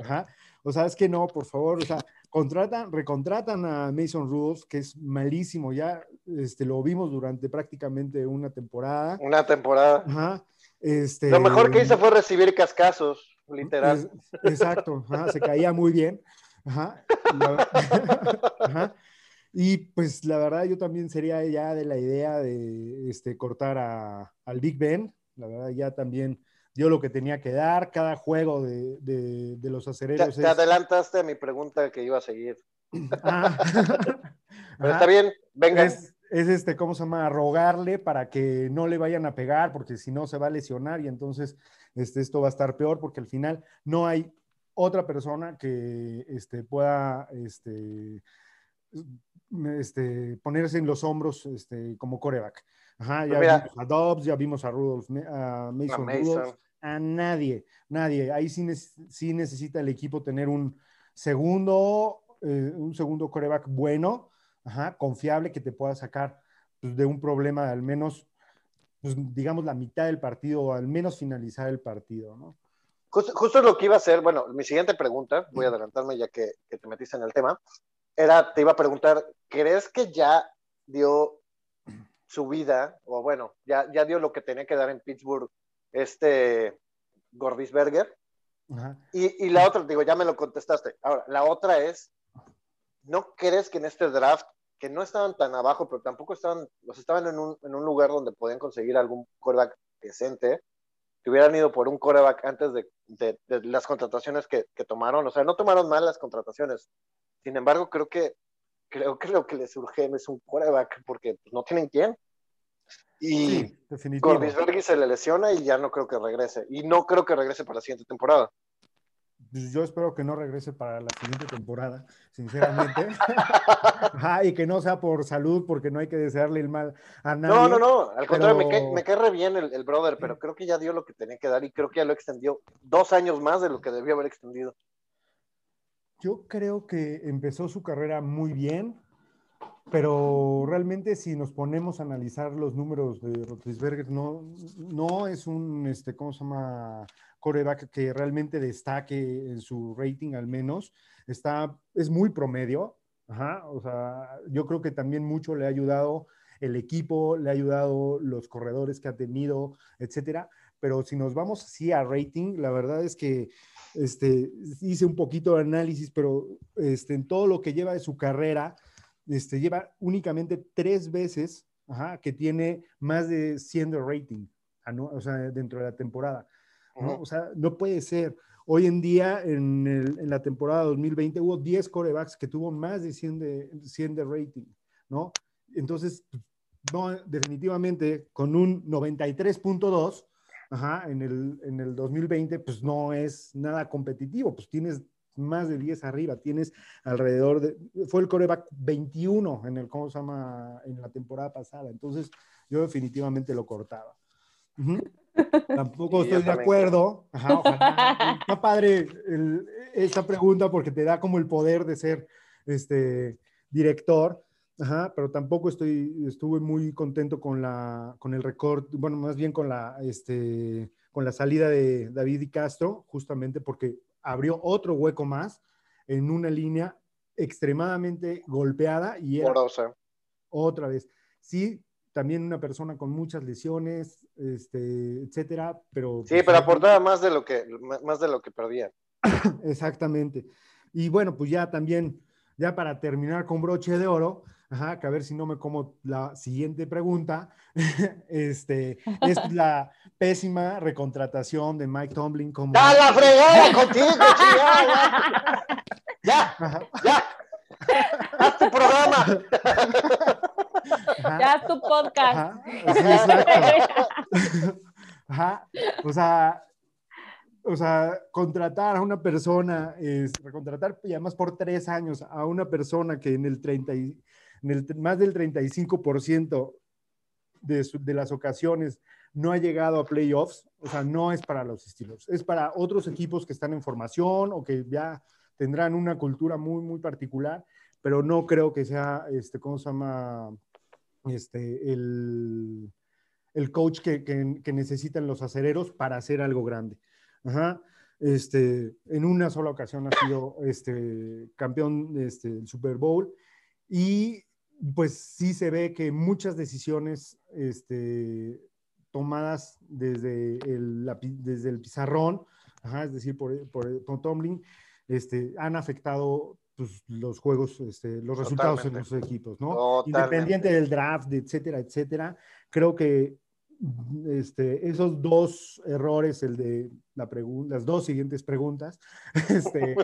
Ajá. O sea, es que no, por favor, o sea, contratan, recontratan a Mason Rudolph, que es malísimo, ya este, lo vimos durante prácticamente una temporada. Una temporada. Ajá. Este, lo mejor que hizo fue recibir cascazos, literal. exacto, se caía muy bien. Ajá. Ajá. Y pues la verdad yo también sería ya de la idea de este, cortar a, al Big Ben. La verdad ya también dio lo que tenía que dar. Cada juego de, de, los acereros. Te, adelantaste a mi pregunta que iba a seguir. Ah. Pero está bien, venga. Es, es, este, ¿cómo se llama? Rogarle para que no le vayan a pegar, porque si no se va a lesionar y entonces este, esto va a estar peor, porque al final no hay otra persona que este, pueda este, este, ponerse en los hombros este, como coreback. Ajá, ya vimos a Dobbs, ya vimos a Rudolph, a Mason, Rudolph, a nadie, nadie. Ahí sí, sí, necesita el equipo tener un segundo, eh, un segundo coreback bueno, ajá, confiable, que te pueda sacar pues, de un problema de al menos, pues, digamos, la mitad del partido o al menos finalizar el partido, ¿no? Justo, lo que iba a hacer, bueno, mi siguiente pregunta, voy a adelantarme ya que, que te metiste en el tema, era, te iba a preguntar, ¿crees que ya dio su vida, o bueno, ya, ya dio lo que tenía que dar en Pittsburgh este Gordisberger? Y, y, la otra, digo, ya me lo contestaste. Ahora, la otra es, ¿no crees que en este draft, que no estaban tan abajo, pero tampoco estaban, los estaban en un, en un lugar donde podían conseguir algún quarterback decente, que hubieran ido por un quarterback antes de, de, de las contrataciones que, que, tomaron? O sea, no tomaron mal las contrataciones. Sin embargo, creo que creo que lo que les urge es un quarterback porque no tienen quién. Y sí, se le lesiona y ya no creo que regrese. Y no creo que regrese para la siguiente temporada. Pues yo espero que no regrese para la siguiente temporada, sinceramente. y que no sea por salud, porque no hay que desearle el mal a nadie. No, no, no. Al contrario, me, cae, me cae re bien el, el, brother, pero creo que ya dio lo que tenía que dar y creo que ya lo extendió dos años más de lo que debió haber extendido. Yo creo que empezó su carrera muy bien, pero realmente si nos ponemos a analizar los números de Rotlisberger, no, no es un, este, ¿cómo se llama? Coreback que realmente destaque en su rating al menos. Está, es muy promedio. O sea, yo creo que también mucho le ha ayudado el equipo, le ha ayudado los corredores que ha tenido, etcétera. Pero si nos vamos así a rating, la verdad es que este, hice un poquito de análisis, pero este, en todo lo que lleva de su carrera, este, lleva únicamente tres veces que tiene más de 100 de rating, o sea, dentro de la temporada. ¿No? O sea, no puede ser. Hoy en día, en, en, la temporada 2020, hubo 10 corebacks que tuvo más de 100 de, 100 de rating, ¿no? Entonces, no, definitivamente, con un 93.2, Ajá, en el, en el 2020, pues no es nada competitivo, pues tienes más de 10 arriba, tienes alrededor de, fue el coreback 21 en el, ¿cómo se llama? En la temporada pasada, entonces yo definitivamente lo cortaba. Tampoco estoy de acuerdo. Ajá, ojalá. Está padre esta pregunta porque te da como el poder de ser este, director, Ajá, pero tampoco estoy, estuve muy contento con, la, con el récord, bueno, más bien con la, este, con la salida de David y Castro, justamente porque abrió otro hueco más en una línea extremadamente golpeada y era otra vez. Sí, también una persona con muchas lesiones, este, etcétera, pero... Sí, pues, pero aportaba más de lo que, más de lo que perdía. Exactamente. Y bueno, pues ya también, ya para terminar con broche de oro, Ajá, que a ver si no me como la siguiente pregunta. este, es la pésima recontratación de Mike Tomlin como. ¡Da la fregada contigo, ¡Ya! ¡Ya! ¡Haz tu programa! Ya haz tu podcast. Ajá. O sea, o sea, contratar a una persona, es, recontratar y además por tres años a una persona que en el 30 y, más del 35% de, de las ocasiones no ha llegado a playoffs, o sea, no es para los estilos, es para otros equipos que están en formación o que ya tendrán una cultura muy, muy particular, pero no creo que sea, este, ¿cómo se llama? Este, el, el coach que, que, necesitan los acereros para hacer algo grande. Ajá. Este, en una sola ocasión ha sido este, campeón este, del Super Bowl y pues sí se ve que muchas decisiones este, tomadas desde el, desde el pizarrón, es decir, por, por, Tomlin, este, han afectado pues, los juegos, este, los resultados en los equipos, ¿no? Independiente del draft, etcétera, etcétera. Creo que este, esos dos errores, el de la las dos siguientes preguntas, este,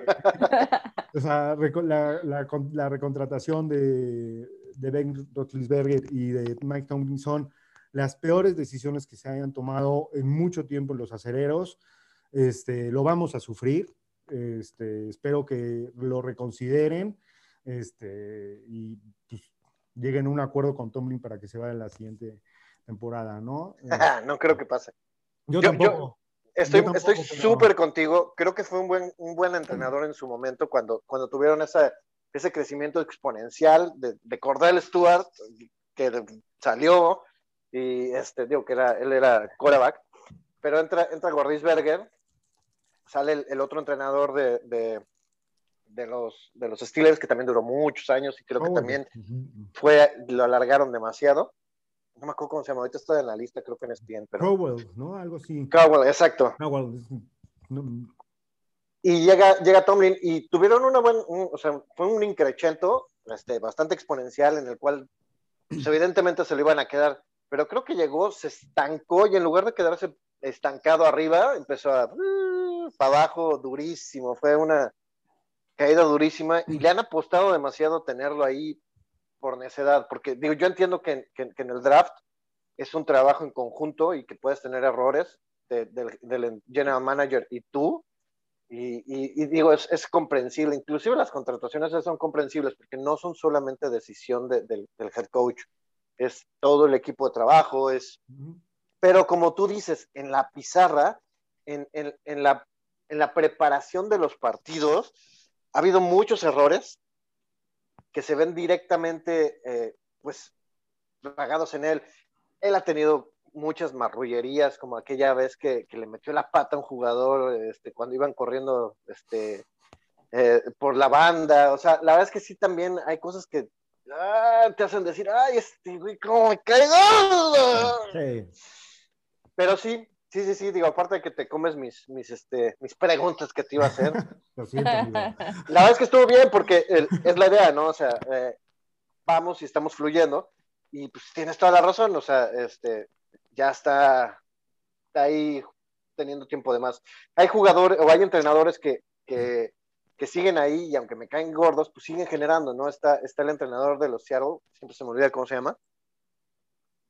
o sea, la, la, recontratación de, de Ben Roethlisberger y de Mike Tomlin son las peores decisiones que se hayan tomado en mucho tiempo en los acereros. Este, lo vamos a sufrir, Este, espero que lo reconsideren este, y pues, lleguen a un acuerdo con Tomlin para que se vaya la siguiente temporada, ¿no? no creo que pase. Yo, tampoco. estoy súper contigo. Creo que fue un buen, un buen entrenador en su momento cuando, cuando tuvieron esa, ese crecimiento exponencial de, de Cordell Stewart, que salió y este, digo que era, él era quarterback, pero entra, entra Gordisberger, sale el, otro entrenador de, de, los, de los Steelers, que también duró muchos años y creo que también fue, lo alargaron demasiado. No me acuerdo cómo se llama, ahorita está en la lista, creo que en ESPN. Pero... Crowell, ¿no? Algo así. Crowell, exacto. Crowell. Y llega, llega Tomlin y tuvieron una buena, o sea, fue un increchento este, bastante exponencial en el cual pues, evidentemente se lo iban a quedar, pero creo que llegó, se estancó y en lugar de quedarse estancado arriba, empezó a uh, para abajo durísimo, fue una caída durísima y le han apostado demasiado tenerlo ahí por necedad, porque digo, yo entiendo que, en el draft es un trabajo en conjunto y que puedes tener errores del general manager y tú, y, digo, es, es, comprensible, inclusive las contrataciones son comprensibles porque no son solamente decisión del head coach, es todo el equipo de trabajo, es... Pero como tú dices, en la pizarra, en, en, en, la, en la preparación de los partidos, ha habido muchos errores que se ven directamente, eh, pues, pagados en él. Él ha tenido muchas marrullerías, como aquella vez que, le metió la pata a un jugador este, cuando iban corriendo este, eh, por la banda. O sea, la verdad es que sí también hay cosas que ah, te hacen decir, ay, este güey, ¿cómo me caigo? Pero sí, sí, sí, sí, digo, aparte de que te comes mis, mis, este, mis preguntas que te iba a hacer. la verdad es que estuvo bien porque es la idea, ¿no? O sea, eh, vamos y estamos fluyendo. Y pues tienes toda la razón, o sea, este, ya está, ahí teniendo tiempo de más. Hay jugadores o hay entrenadores que, que, siguen ahí y aunque me caen gordos, pues siguen generando, ¿no? Está, está el entrenador de los Seattle, siempre se me olvida cómo se llama,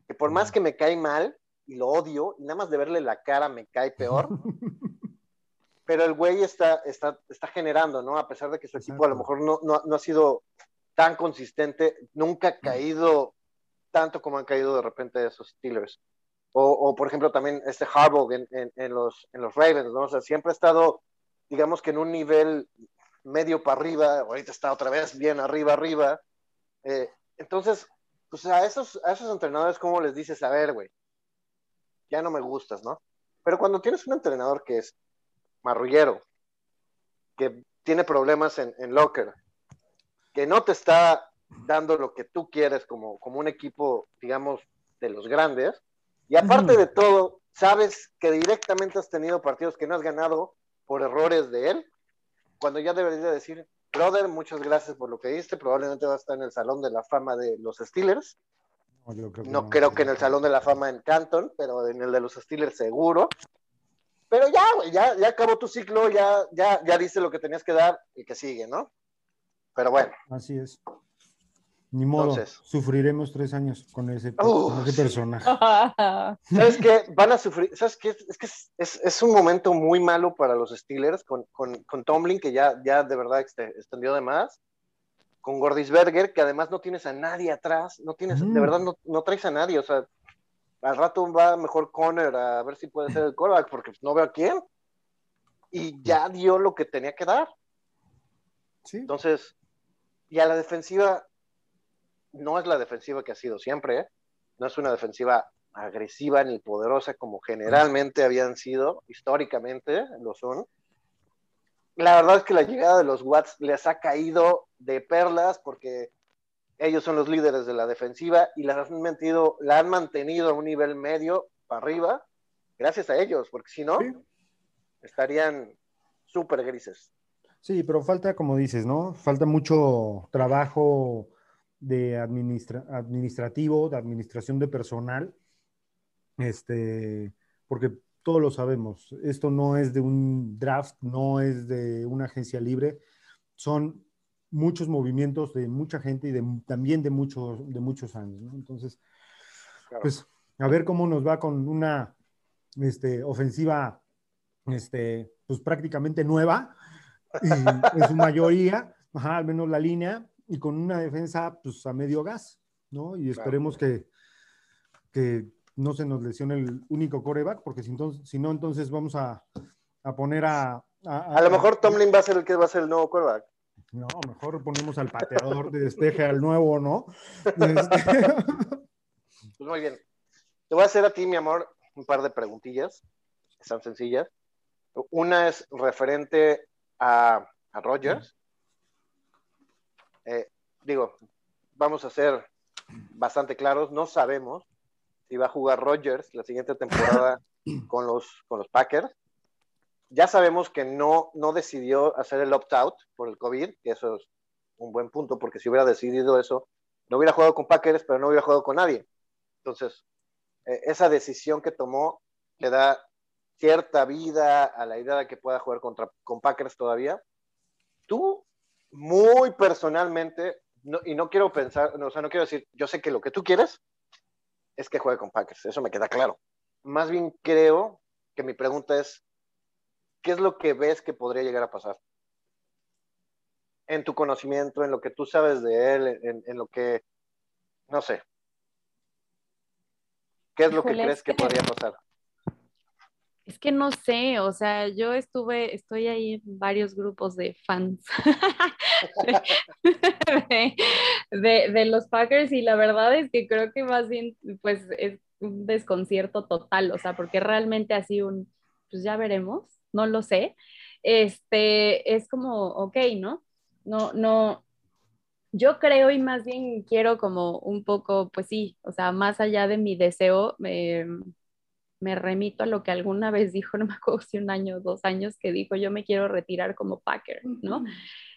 que por más que me cae mal y lo odio, y nada más de verle la cara me cae peor, pero el güey está, está, está generando, ¿no? A pesar de que su equipo a lo mejor no, no, no ha sido tan consistente, nunca ha caído tanto como han caído de repente esos Steelers. O, por ejemplo, también este Harbaugh en, en, los, en los Ravens, ¿no? O sea, siempre ha estado, digamos que en un nivel medio para arriba, ahorita está otra vez bien arriba, arriba. Eh, entonces, pues a esos, a esos entrenadores, ¿cómo les dices? A ver, güey, ya no me gustas, ¿no? Pero cuando tienes un entrenador que es marrullero, que tiene problemas en, en locker, que no te está dando lo que tú quieres como, como un equipo, digamos, de los grandes, y aparte de todo, sabes que directamente has tenido partidos que no has ganado por errores de él, cuando ya deberías decir, brother, muchas gracias por lo que diste, probablemente va a estar en el Salón de la Fama de los Steelers. No, creo, que, en el Salón de la Fama en Canton, pero en el de los Steelers seguro. Pero ya, güey, ya, ya acabó tu ciclo, ya, ya, ya diste lo que tenías que dar y que sigue, ¿no? Pero bueno. Así es. Ni modo, sufriremos tres años con ese, personaje. ¿Sabes qué? Van a sufrir, ¿sabes qué? Es que es, un momento muy malo para los Steelers con, con, Tomlin, que ya, ya de verdad extendió de más, con Gordisberger, que además no tienes a nadie atrás, no tienes, de verdad no, no, traes a nadie, o sea, al rato va mejor Conner a ver si puede ser el callback, porque no veo a quién, y ya dio lo que tenía que dar. Sí. Entonces, y a la defensiva, no es la defensiva que ha sido siempre, ¿eh? no es una defensiva agresiva ni poderosa como generalmente habían sido, históricamente lo son. La verdad es que la llegada de los Watts les ha caído de perlas porque ellos son los líderes de la defensiva y las han mantenido, la han mantenido a un nivel medio para arriba gracias a ellos, porque si no, estarían súper grises. Sí, pero falta, como dices, ¿no? Falta mucho trabajo de administrativo, de administración de personal, este, porque todos lo sabemos, esto no es de un draft, no es de una agencia libre, son muchos movimientos de mucha gente y de, también de, muchos de muchos años, Entonces, pues a ver cómo nos va con una este, ofensiva este, pues prácticamente nueva, en su mayoría, al menos la línea, y con una defensa pues a medio gas, ¿no? Y esperemos que, que no se nos lesione el único coreback, porque si, entonces, si no, entonces vamos a, a poner a, a, lo mejor Tomlin va a ser el que va a ser el nuevo coreback. No, mejor ponemos al pateador de despeje al nuevo, ¿no? Este, pues muy bien. Te voy a hacer a ti, mi amor, un par de preguntillas. Están sencillas. Una es referente a, a Rogers. Eh, digo, vamos a ser bastante claros. No sabemos si va a jugar Rogers la siguiente temporada con los, con los Packers ya sabemos que no, no decidió hacer el opt-out por el COVID, que eso es un buen punto, porque si hubiera decidido eso, no hubiera jugado con Packers, pero no hubiera jugado con nadie. Entonces, eh, esa decisión que tomó le da cierta vida a la idea de que pueda jugar contra, con Packers todavía. Tú, muy personalmente, y no quiero pensar, o sea, no quiero decir, yo sé que lo que tú quieres es que juegue con Packers, eso me queda claro. Más bien creo que mi pregunta es, ¿qué es lo que ves que podría llegar a pasar? En tu conocimiento, en lo que tú sabes de él, en, lo que, no sé. ¿Qué es lo que crees que, podría pasar? Es que no sé, o sea, yo estuve, estoy ahí en varios grupos de fans de, los Packers y la verdad es que creo que más bien, pues es un desconcierto total, o sea, porque realmente así un, pues ya veremos, no lo sé, este, es como, ok, ¿no? No, no, yo creo y más bien quiero como un poco, pues sí, o sea, más allá de mi deseo, me, me remito a lo que alguna vez dijo, no me acuerdo si un año o dos años, que dijo, yo me quiero retirar como Packer, ¿no?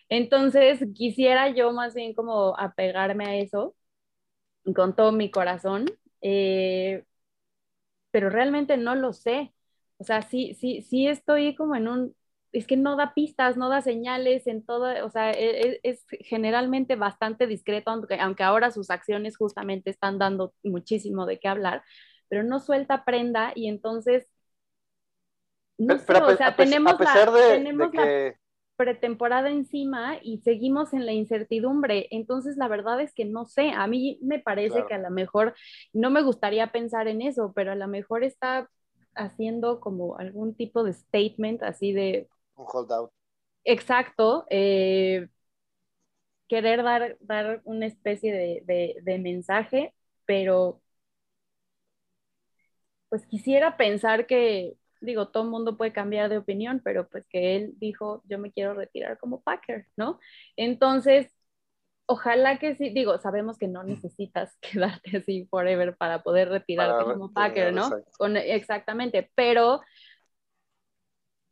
Entonces, quisiera yo más bien como apegarme a eso con todo mi corazón, eh, pero realmente no lo sé. O sea, sí, sí, sí estoy como en un, es que no da pistas, no da señales en todo, o sea, e, e, es, generalmente bastante discreto, aunque, aunque, ahora sus acciones justamente están dando muchísimo de qué hablar, pero no suelta prenda y entonces, no sé, o sea, tenemos, la, pretemporada encima y seguimos en la incertidumbre, entonces la verdad es que no sé, a mí me parece que a lo mejor, no me gustaría pensar en eso, pero a lo mejor está haciendo como algún tipo de statement así de... Un holdout. Exacto. Eh, querer dar, dar una especie de, de, mensaje, pero pues quisiera pensar que, digo, todo el mundo puede cambiar de opinión, pero pues que él dijo, yo me quiero retirar como Packer, ¿no? Entonces, ojalá que sí, digo, sabemos que no necesitas quedarte así forever para poder retirarte como Packer, ¿no? exactamente, pero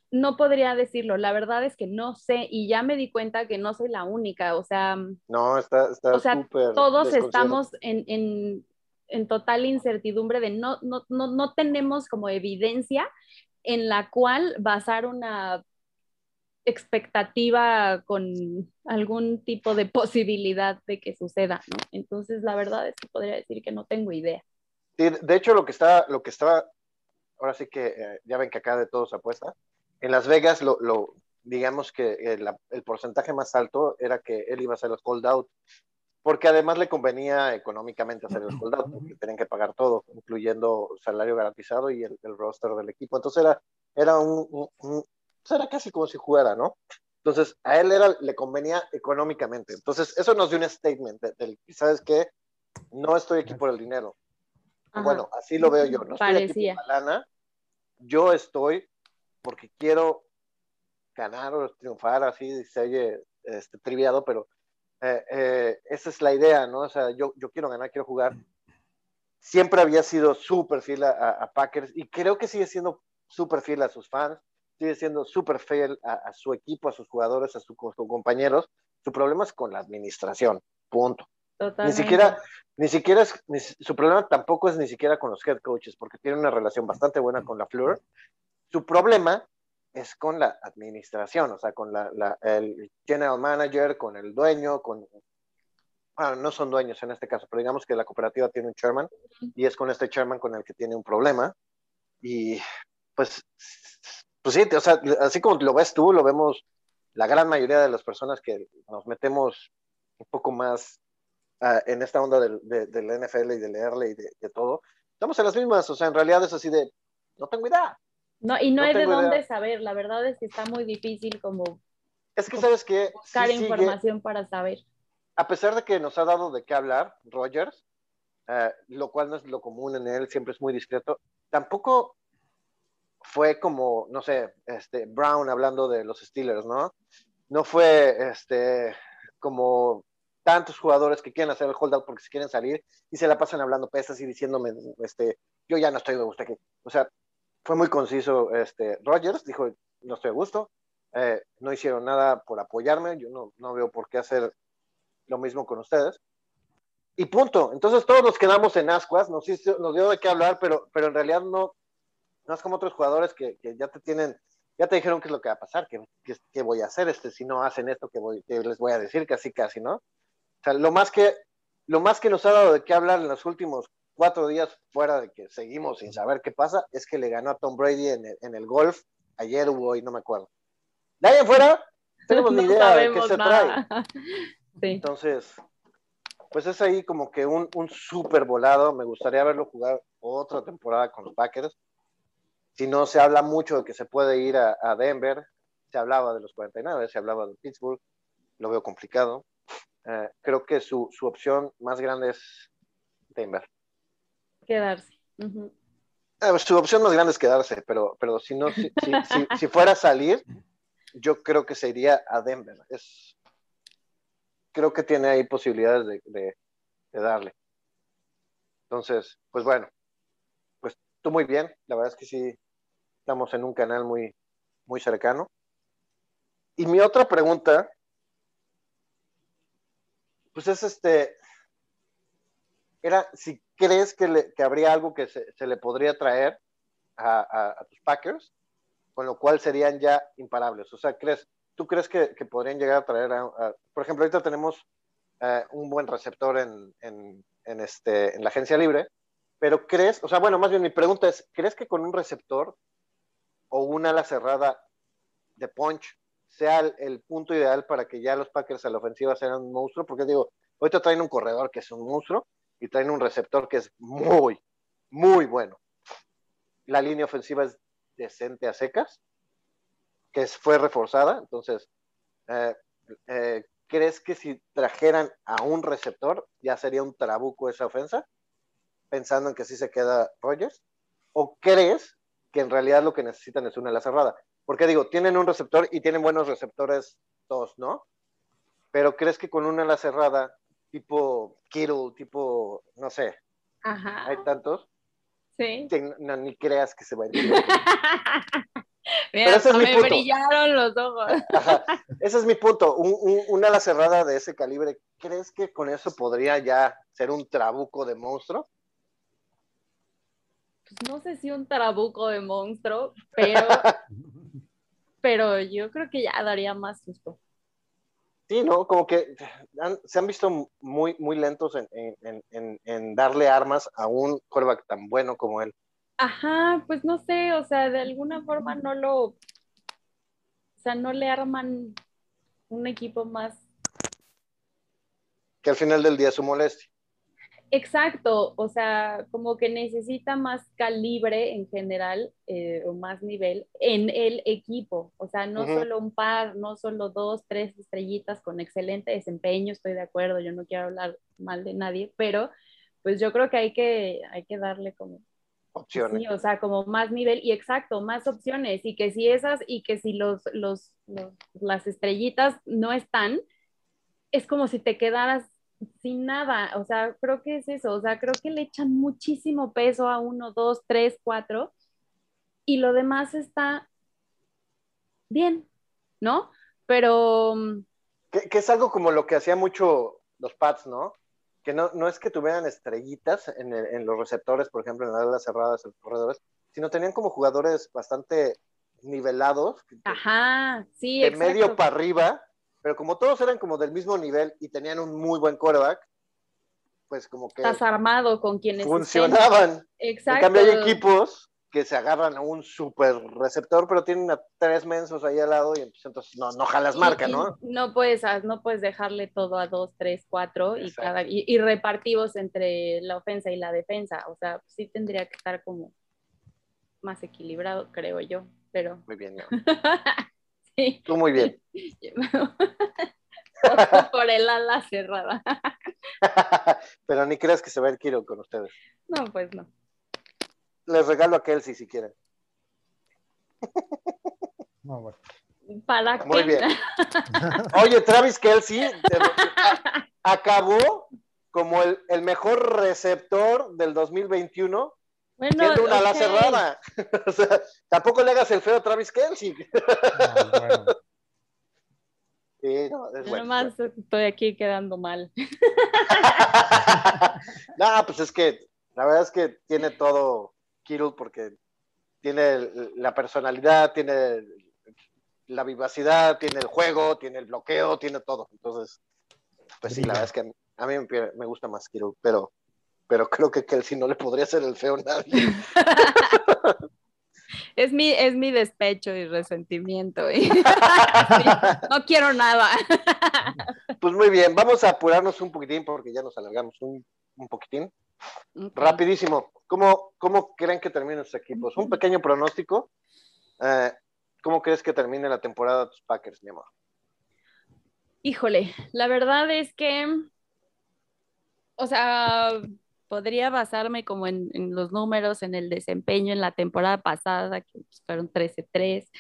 no podría decirlo, la verdad es que no sé y ya me di cuenta que no soy la única, o sea, no, está, está o sea, todos estamos en, en, en, total incertidumbre de no, no, no, no tenemos como evidencia en la cual basar una expectativa con algún tipo de posibilidad de que suceda, ¿no? Entonces, la verdad es que podría decir que no tengo idea. Sí, de hecho, lo que está, lo que estaba, ahora sí que eh, ya ven que acá de todos apuesta. En Las Vegas, lo, lo digamos que el, el, porcentaje más alto era que él iba a hacer los hold out, porque además le convenía económicamente hacer los hold out, porque tenían que pagar todo, incluyendo salario garantizado y el, el roster del equipo. Entonces era, era un, pues, era casi como si jugara, ¿no? Entonces, a él era, le convenía económicamente. Entonces, eso nos dio un statement del, ¿sabes qué? No estoy aquí por el dinero. Bueno, así lo veo yo. No estoy aquí por la lana. Yo estoy porque quiero ganar o triunfar, así se oye este, triviado, pero eh, eh, esa es la idea, ¿no? O sea, yo, yo quiero ganar, quiero jugar. Siempre había sido súper fiel a, a, Packers y creo que sigue siendo súper fiel a sus fans sigue siendo súper fiel a, su equipo, a sus jugadores, a, sus compañeros. Su problema es con la administración, punto. Ni siquiera, ni siquiera es, su problema tampoco es ni siquiera con los head coaches, porque tiene una relación bastante buena con la Fleur. Su problema es con la administración, o sea, con la, el general manager, con el dueño, con... Bueno, no son dueños en este caso, pero digamos que la cooperativa tiene un chairman y es con este chairman con el que tiene un problema. Y pues pues sí, o sea, así como lo ves tú, lo vemos la gran mayoría de las personas que nos metemos un poco más ah, en esta onda del, de, la NFL y de leerle y de, todo, estamos en las mismas, o sea, en realidad es así de, no tengo idea. No, y no, hay de dónde saber, la verdad es que está muy difícil como... Es que sabes que... Buscar información para saber. A pesar de que nos ha dado de qué hablar, Rogers, eh, lo cual no es lo común en él, siempre es muy discreto, tampoco fue como, no sé, este, Brown hablando de los Steelers, ¿no? No fue este, como tantos jugadores que quieren hacer el holdout porque se quieren salir y se la pasan hablando pesas y diciéndome, este, yo ya no estoy de gusto aquí. O sea, fue muy conciso. Este, Rogers dijo, no estoy de gusto, eh, no hicieron nada por apoyarme, yo no, no veo por qué hacer lo mismo con ustedes. Y punto. Entonces todos nos quedamos en ascuas, nos, nos dio de qué hablar, pero, pero en realidad no, no es como otros jugadores que, que ya te tienen, ya te dijeron qué es lo que va a pasar, qué, qué, voy a hacer este, si no hacen esto, que, les voy a decir, casi casi, ¿no? O sea, lo más que, lo más que nos ha dado de qué hablar en los últimos cuatro días, fuera de que seguimos sin saber qué pasa, es que le ganó a Tom Brady en el, en el golf ayer o hoy, no me acuerdo. De ahí afuera, tenemos ni idea de qué se trae. Entonces, pues es ahí como que un, un súper volado. Me gustaría verlo jugar otra temporada con los Packers. Si no, se habla mucho de que se puede ir a, Denver. Se hablaba de los 49, se hablaba de Pittsburgh. Lo veo complicado. Eh, creo que su, su, opción más grande es Denver. Quedarse. Eh, su opción más grande es quedarse, pero, pero si no, si, si, si, fuera a salir, yo creo que se iría a Denver. Es, creo que tiene ahí posibilidades de, de, de darle. Entonces, pues bueno, tú muy bien, la verdad es que sí, estamos en un canal muy, muy cercano. Y mi otra pregunta, pues es este, era si crees que, habría algo que se, le podría traer a, tus Packers, con lo cual serían ya imparables. O sea, ¿crees, ¿tú crees que, podrían llegar a traer a, por ejemplo, ahorita tenemos uh, un buen receptor en, en, este, en la agencia libre, pero crees, o sea, bueno, más bien mi pregunta es, ¿crees que con un receptor o una ala cerrada de punch sea el, punto ideal para que ya los Packers a la ofensiva sean un monstruo? Porque digo, ahorita traen un corredor que es un monstruo y traen un receptor que es muy, muy bueno. La línea ofensiva es decente a secas, que fue reforzada, entonces, eh, eh, ¿crees que si trajeran a un receptor ya sería un trabuco esa ofensa? pensando en que sí se queda Rogers? ¿O crees que en realidad lo que necesitan es una ala cerrada? Porque digo, tienen un receptor y tienen buenos receptores todos, ¿no? Pero ¿crees que con una ala cerrada, tipo Kittle, tipo, no sé, hay tantos? Sí. no, ni creas que se va a ir. Mira, me brillaron los ojos. Ese es mi punto. una ala cerrada de ese calibre, ¿crees que con eso podría ya ser un trabuco de monstruo? no sé si un tarabuco de monstruo, pero, pero yo creo que ya daría más susto. Sí, ¿no? Como que se han visto muy, muy lentos en, darle armas a un quarterback tan bueno como él. Ajá, pues no sé, o sea, de alguna forma no lo, o sea, no le arman un equipo más. Que al final del día es su molestia. Exacto, o sea, como que necesita más calibre en general eh, o más nivel en el equipo, o sea, no solo un par, no solo dos, tres estrellitas con excelente desempeño, estoy de acuerdo, yo no quiero hablar mal de nadie, pero pues yo creo que hay que, hay que darle como opciones. o sea, como más nivel y exacto, más opciones y que si esas y que si los, los, los las estrellitas no están, es como si te quedaras sin nada, o sea, creo que es eso, o sea, creo que le echan muchísimo peso a uno, dos, tres, cuatro, y lo demás está bien, ¿no? Pero... Mm, que, es algo como lo que hacía mucho los Pats, ¿no? Que no, no es que tuvieran estrellitas en, los receptores, por ejemplo, en las alas cerradas, en los corredores, sino tenían como jugadores bastante nivelados. Ajá, sí. De medio para arriba, pero como todos eran como del mismo nivel y tenían un muy buen quarterback, pues como que... Estás armado con quienes funcionaban. Exacto. En cambio hay equipos que se agarran a un super receptor, pero tienen a tres mensos ahí al lado y entonces no, no jalas marca, ¿no? no puedes, ah, no puedes dejarle todo a dos, tres, cuatro y, cada, y, repartidos entre la ofensa y la defensa. O sea, sí tendría que estar como más equilibrado, creo yo, pero... Muy bien, ¿no? sí. Tú muy bien. por el ala cerrada. pero ni creas que se va a ir Kiro con ustedes. No, pues no les regalo a Kelsey si quieren. ¿Para qué? Muy bien. Oye, Travis Kelsey acabó como el, el, mejor receptor del 2021 bueno, siendo una ala cerrada. o sea, tampoco le hagas el feo a Travis Kelsey. bueno. Sí, no, es bueno, estoy aquí quedando mal. no, pues es que la verdad es que tiene todo Kittle porque tiene la personalidad, tiene la vivacidad, tiene el juego, tiene el bloqueo, tiene todo. Entonces, pues sí, la verdad es que a mí me, gusta más Kittle, pero, pero creo que Kelsey no le podría hacer el feo a nadie. Es mi, es mi despecho y resentimiento. no quiero nada. Pues muy bien, vamos a apurarnos un poquitín porque ya nos alargamos un, un poquitín. Rapidísimo, ¿Cómo, ¿cómo, creen que terminan sus equipos? Un pequeño pronóstico. Eh, ¿Cómo crees que termine la temporada de tus Packers, mi amor? Híjole, la verdad es que, o sea, podría basarme como en, en, los números, en el desempeño en la temporada pasada, que fueron 13-3.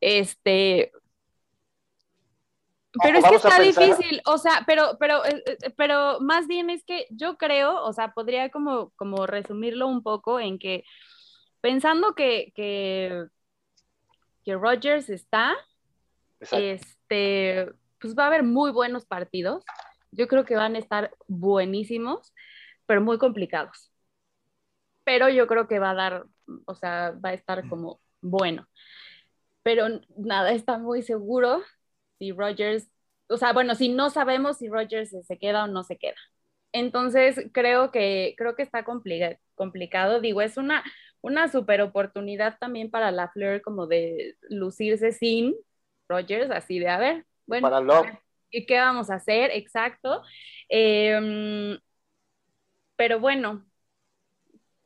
Este, pero es que está difícil, o sea, pero, pero, eh, eh, pero más bien es que yo creo, o sea, podría como, como resumirlo un poco en que pensando que, que, que Rogers está, este, pues va a haber muy buenos partidos. Yo creo que van a estar buenísimos, pero muy complicados. Pero yo creo que va a dar, o sea, va a estar como bueno. Pero nada está muy seguro si Rogers, o sea, bueno, si no sabemos si Rogers se queda o no se queda. Entonces, creo que, creo que está complicado. Digo, es una, una super oportunidad también para la Fleur como de lucirse sin Rogers, así de, a ver, bueno, para ¿y qué vamos a hacer? Exacto. Em, pero bueno,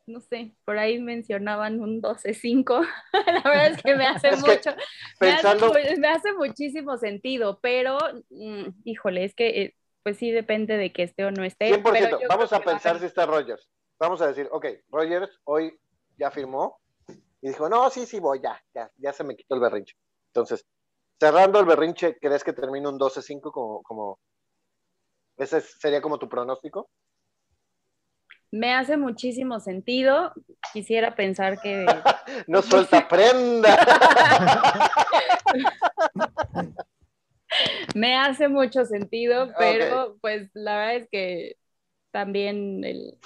no sé, por ahí mencionaban un 12-5. la verdad es que me hace mucho, me, hace, muchísimo sentido, pero mm, híjole, es que eh, pues sí depende de que esté o no esté. 100%, vamos a pensar si está Rogers. Vamos a decir, ok, Rogers hoy ya firmó y dijo, no, sí, sí, voy, ya, ya, ya se me quitó el berrinche. Entonces, cerrando el berrinche, ¿crees que termine un 12-5 como, como, ese sería como tu pronóstico? Me hace muchísimo sentido. Quisiera pensar que... no suelta prenda. me hace mucho sentido, pero pues la verdad es que también el,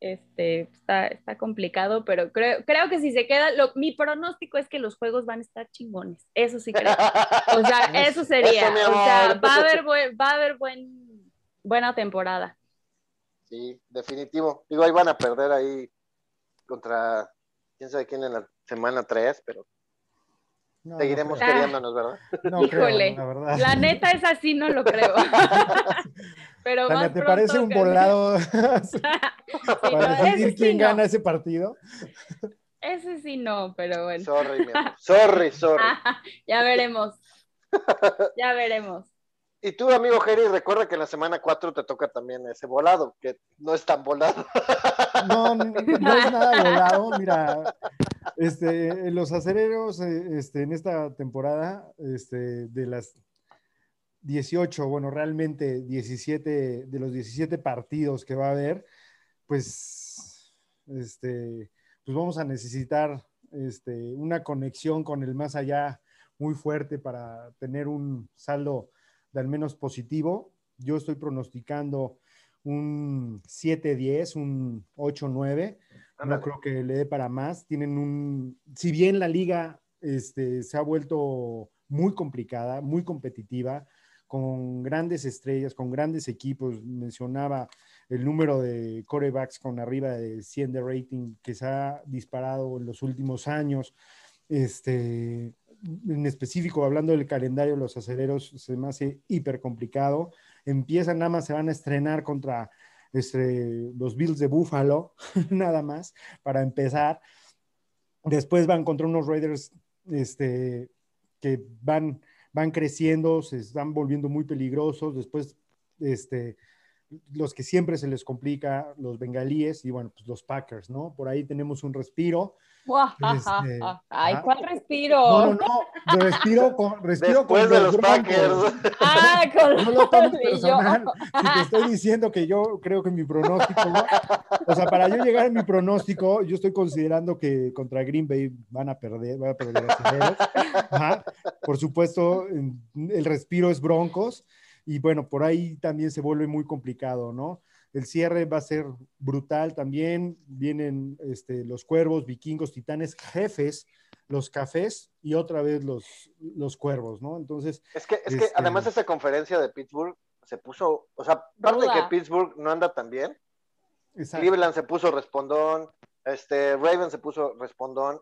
este, está, está complicado, pero creo, creo que si se queda, lo, mi pronóstico es que los juegos van a estar chingones, eso sí creo. O sea, eso sería, o sea, va a haber, va a haber buen, buena temporada. Sí, definitivo. Digo, ahí van a perder ahí contra quién sabe quién en la semana 3, pero seguiremos queriéndonos, ¿verdad? Híjole, la, verdad. la, neta es así, no lo creo. pero más ¿Te parece un volado para decidir quién gana ese partido? Ese sí no, pero bueno. Sorry, mi amor. Sorry, sorry. ya veremos. Ya veremos. Y tú, amigo Jerry, recuerda que en la semana 4 te toca también ese volado, que no es tan volado. No, no, es nada volado. Mira, este, los acereros eh, este, en esta temporada, este, de las 18, bueno, realmente 17, de los 17 partidos que va a haber, pues, este, pues vamos a necesitar este, una conexión con el más allá muy fuerte para tener un saldo de al menos positivo. Yo estoy pronosticando un 7-10, un 8-9. No creo que le dé para más. Tienen un, si bien la liga este, se ha vuelto muy complicada, muy competitiva, con grandes estrellas, con grandes equipos. Mencionaba el número de corebacks con arriba de 100 de rating que se ha disparado en los últimos años. Este, en específico, hablando del calendario, los aceleros se me hace hiper complicado. Empiezan, nada más se van a estrenar contra este, los Bills de Buffalo, nada más, para empezar. Después van contra unos Raiders este, que van, van creciendo, se están volviendo muy peligrosos. Después, este, los que siempre se les complica, los bengalíes y bueno, pues los Packers, ¿no? Por ahí tenemos un respiro. Este, Ay, ¿cuál respiro? No, no, no, respiro con, respiro con de los, Packers. Ah, con no lo personal. Si te estoy diciendo que yo creo que mi pronóstico, o sea, para yo llegar a mi pronóstico, yo estoy considerando que contra Green Bay van a perder, van a perder Ajá. Por supuesto, el respiro es Broncos y bueno, por ahí también se vuelve muy complicado, ¿no? El cierre va a ser brutal también. Vienen este, los cuervos, vikingos, titanes, jefes, los cafés y otra vez los, los cuervos, ¿no? Entonces. Es que, es que este, además esa conferencia de Pittsburgh se puso, o sea, aparte de que Pittsburgh no anda tan bien, Cleveland se puso respondón, este, Raven se puso respondón,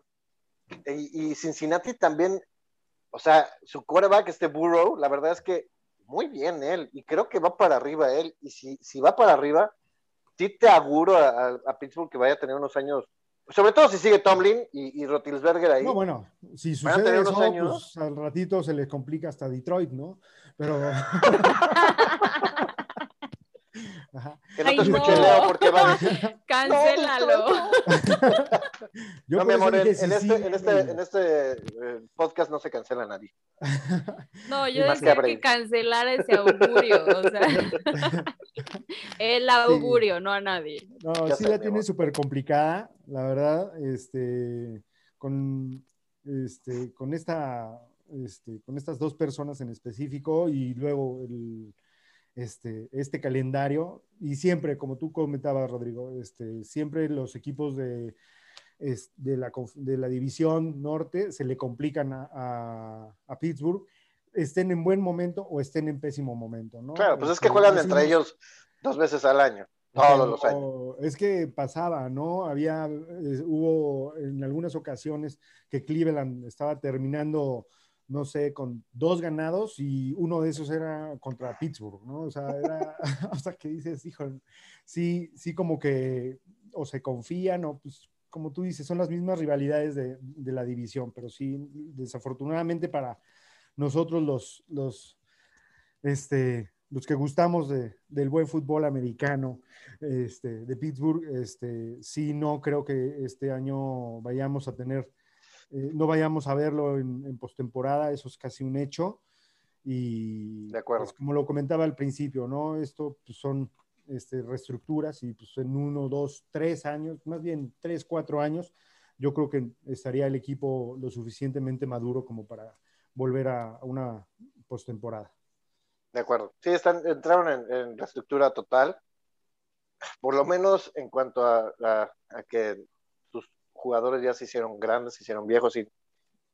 y, y, Cincinnati también, o sea, su quarterback, este Burrow, la verdad es que muy bien él, y creo que va para arriba él, y si, si va para arriba, sí te auguro a, Pittsburgh que vaya a tener unos años, sobre todo si sigue Tomlin y, y Rotilsberger ahí. No, bueno, si sucede eso, pues al ratito se les complica hasta Detroit, ¿no? Pero... Que no te escuche Leo porque va a Cancélalo. no, mi amor, en, este, en, este, en este eh, podcast no se cancela a nadie. No, yo decía que, cancelar ese augurio, o sea, el augurio, no a nadie. No, sí la tiene súper complicada, la verdad, este, con, este, con esta, este, con estas dos personas en específico y luego el este, este calendario y siempre, como tú comentabas, Rodrigo, este, siempre los equipos de, de, la, de la división norte se le complican a, a, Pittsburgh, estén en buen momento o estén en pésimo momento, ¿no? Claro, pues es que este, juegan entre ellos dos veces al año. Todos los años. Es que pasaba, ¿no? Había, hubo en algunas ocasiones que Cleveland estaba terminando no sé, con dos ganados y uno de esos era contra Pittsburgh, ¿no? O sea, era, o sea, que dices, hijo, sí, sí como que o se confían o pues como tú dices, son las mismas rivalidades de, de la división, pero sí, desafortunadamente para nosotros los, los, este, los que gustamos de, del buen fútbol americano este, de Pittsburgh, este, sí, no creo que este año vayamos a tener eh, no vayamos a verlo en, postemporada, eso es casi un hecho. Y de acuerdo. Pues, como lo comentaba al principio, ¿no? Esto pues, son este, reestructuras y pues en uno, dos, tres años, más bien tres, cuatro años, yo creo que estaría el equipo lo suficientemente maduro como para volver a, una postemporada. De acuerdo. Sí, están, entraron en, reestructura total, por lo menos en cuanto a, a que jugadores ya se hicieron grandes, se hicieron viejos y,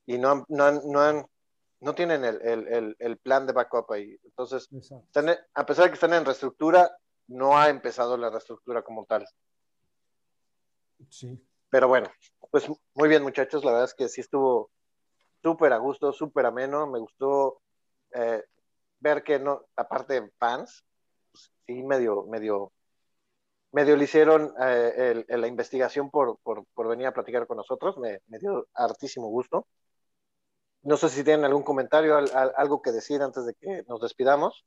y no, no, no, no tienen el, el, el, plan de backup ahí. Entonces, a pesar de que están en reestructura, no ha empezado la reestructura como tal. Sí. Pero bueno, pues muy bien muchachos, la verdad es que sí estuvo súper a gusto, súper ameno, me gustó eh, ver que no, aparte de fans, pues, sí medio, medio medio le hicieron eh, la investigación por, venir a platicar con nosotros, me, dio hartísimo gusto. No sé si tienen algún comentario, algo que decir antes de que nos despidamos.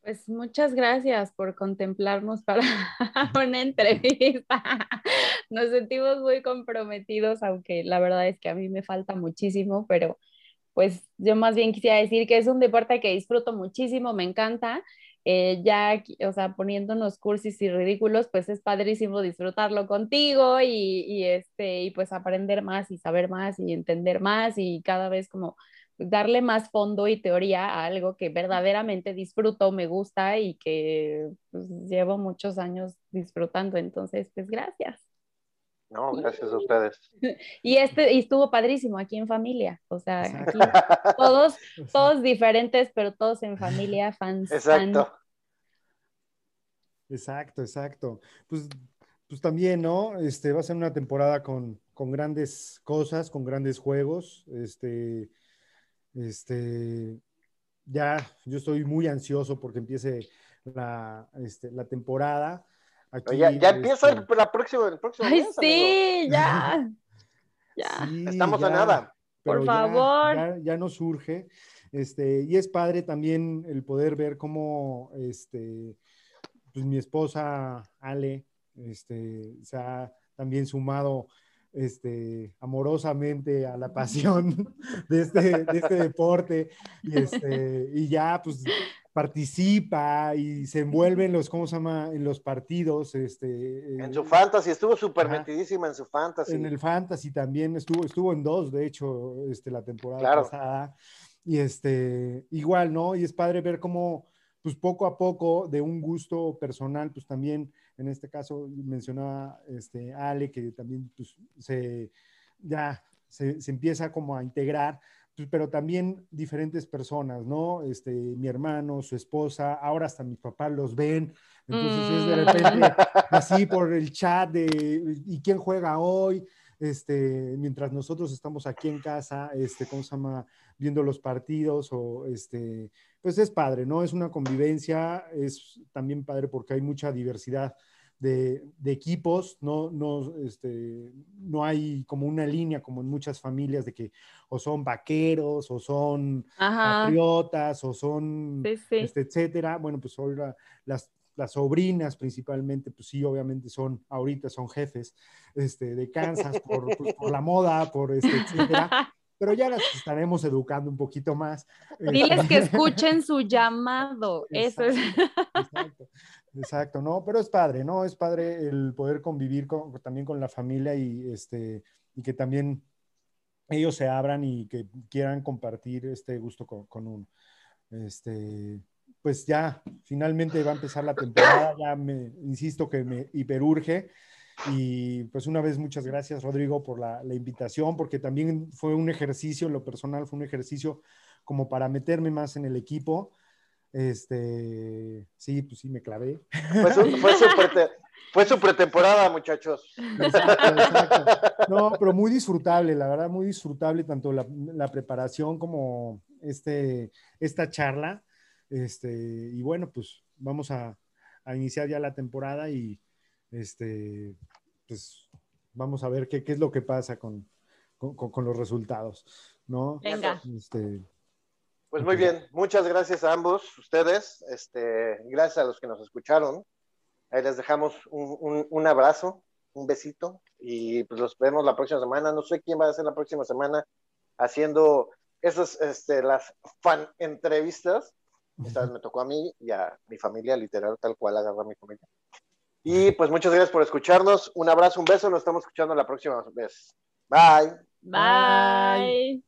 Pues muchas gracias por contemplarnos para una entrevista. Nos sentimos muy comprometidos, aunque la verdad es que a mí me falta muchísimo, pero pues yo más bien quisiera decir que es un deporte que disfruto muchísimo, me encanta eh, ya, o sea, poniéndonos cursis y ridículos, pues es padrísimo disfrutarlo contigo y, y, este, y pues aprender más y saber más y entender más y cada vez como darle más fondo y teoría a algo que verdaderamente disfruto, me gusta y que pues, llevo muchos años disfrutando. Entonces, pues gracias. No, gracias a ustedes. Y este y estuvo padrísimo aquí en familia, o sea, aquí todos, todos diferentes, pero todos en familia, fans. Exacto. Exacto, exacto. Pues, pues también, ¿no? Este, va a ser una temporada con, con grandes cosas, con grandes juegos. Este, este, ya, yo estoy muy ansioso porque empiece la, este, la temporada. ya, empieza este la próxima, el próximo Ay, sí, ya. ya. Estamos a nada. Por favor. Ya, ya, nos surge. Este, y es padre también el poder ver cómo este, pues mi esposa Ale este, se ha también sumado este, amorosamente a la pasión de este, de este deporte y, este, y ya pues participa y se envuelve en los, ¿cómo se llama? En los partidos. Este, en su fantasy, estuvo súper metidísima en su fantasy. En el fantasy también, estuvo, estuvo en dos, de hecho, este, la temporada pasada. Y este, igual, ¿no? Y es padre ver cómo, pues poco a poco, de un gusto personal, pues también en este caso mencionaba este, Ale, que también pues, se, ya se, empieza como a integrar, pues, pero también diferentes personas, ¿no? Este, mi hermano, su esposa, ahora hasta mis papás los ven, entonces es de mm. repente así por el chat de, ¿y quién juega hoy? Este, mientras nosotros estamos aquí en casa, este, ¿cómo se llama? Viendo los partidos o este, pues es padre, ¿no? Es una convivencia, es también padre porque hay mucha diversidad de, equipos, no, no, este, no hay como una línea como en muchas familias de que o son vaqueros o son patriotas o son, Este, etcétera. Bueno, pues ahora las, las sobrinas principalmente, pues sí, obviamente son, ahorita son jefes este, de Kansas por, pues, por la moda, por este, etcétera. pero ya las estaremos educando un poquito más. Diles que escuchen su llamado, eso es. Exacto, exacto, no, pero es padre, ¿no? Es padre el poder convivir también con la familia y, este, y que también ellos se abran y que quieran compartir este gusto con, con uno. Este, pues ya, finalmente va a empezar la temporada, ya me, insisto que me hiperurge y pues una vez muchas gracias, Rodrigo, por la, invitación, porque también fue un ejercicio, lo personal fue un ejercicio como para meterme más en el equipo. Este, sí, pues sí, me clavé. Fue su, pretemporada, muchachos. No, pero muy disfrutable, la verdad, muy disfrutable tanto la, preparación como este, esta charla. Este, y bueno, pues vamos a, a iniciar ya la temporada y, este, pues vamos a ver qué, qué es lo que pasa con, con, los resultados, ¿no? Venga. Este, pues muy bien, muchas gracias a ambos ustedes, este, gracias a los que nos escucharon. Ahí les dejamos un, un, abrazo, un besito y pues los vemos la próxima semana. No sé quién va a ser la próxima semana haciendo esas, este, las fan entrevistas. Esta vez me tocó a mí y a mi familia, literal, tal cual agarra a mi familia. Y pues muchas gracias por escucharnos. Un abrazo, un beso. Nos estamos escuchando la próxima vez. Bye. Bye.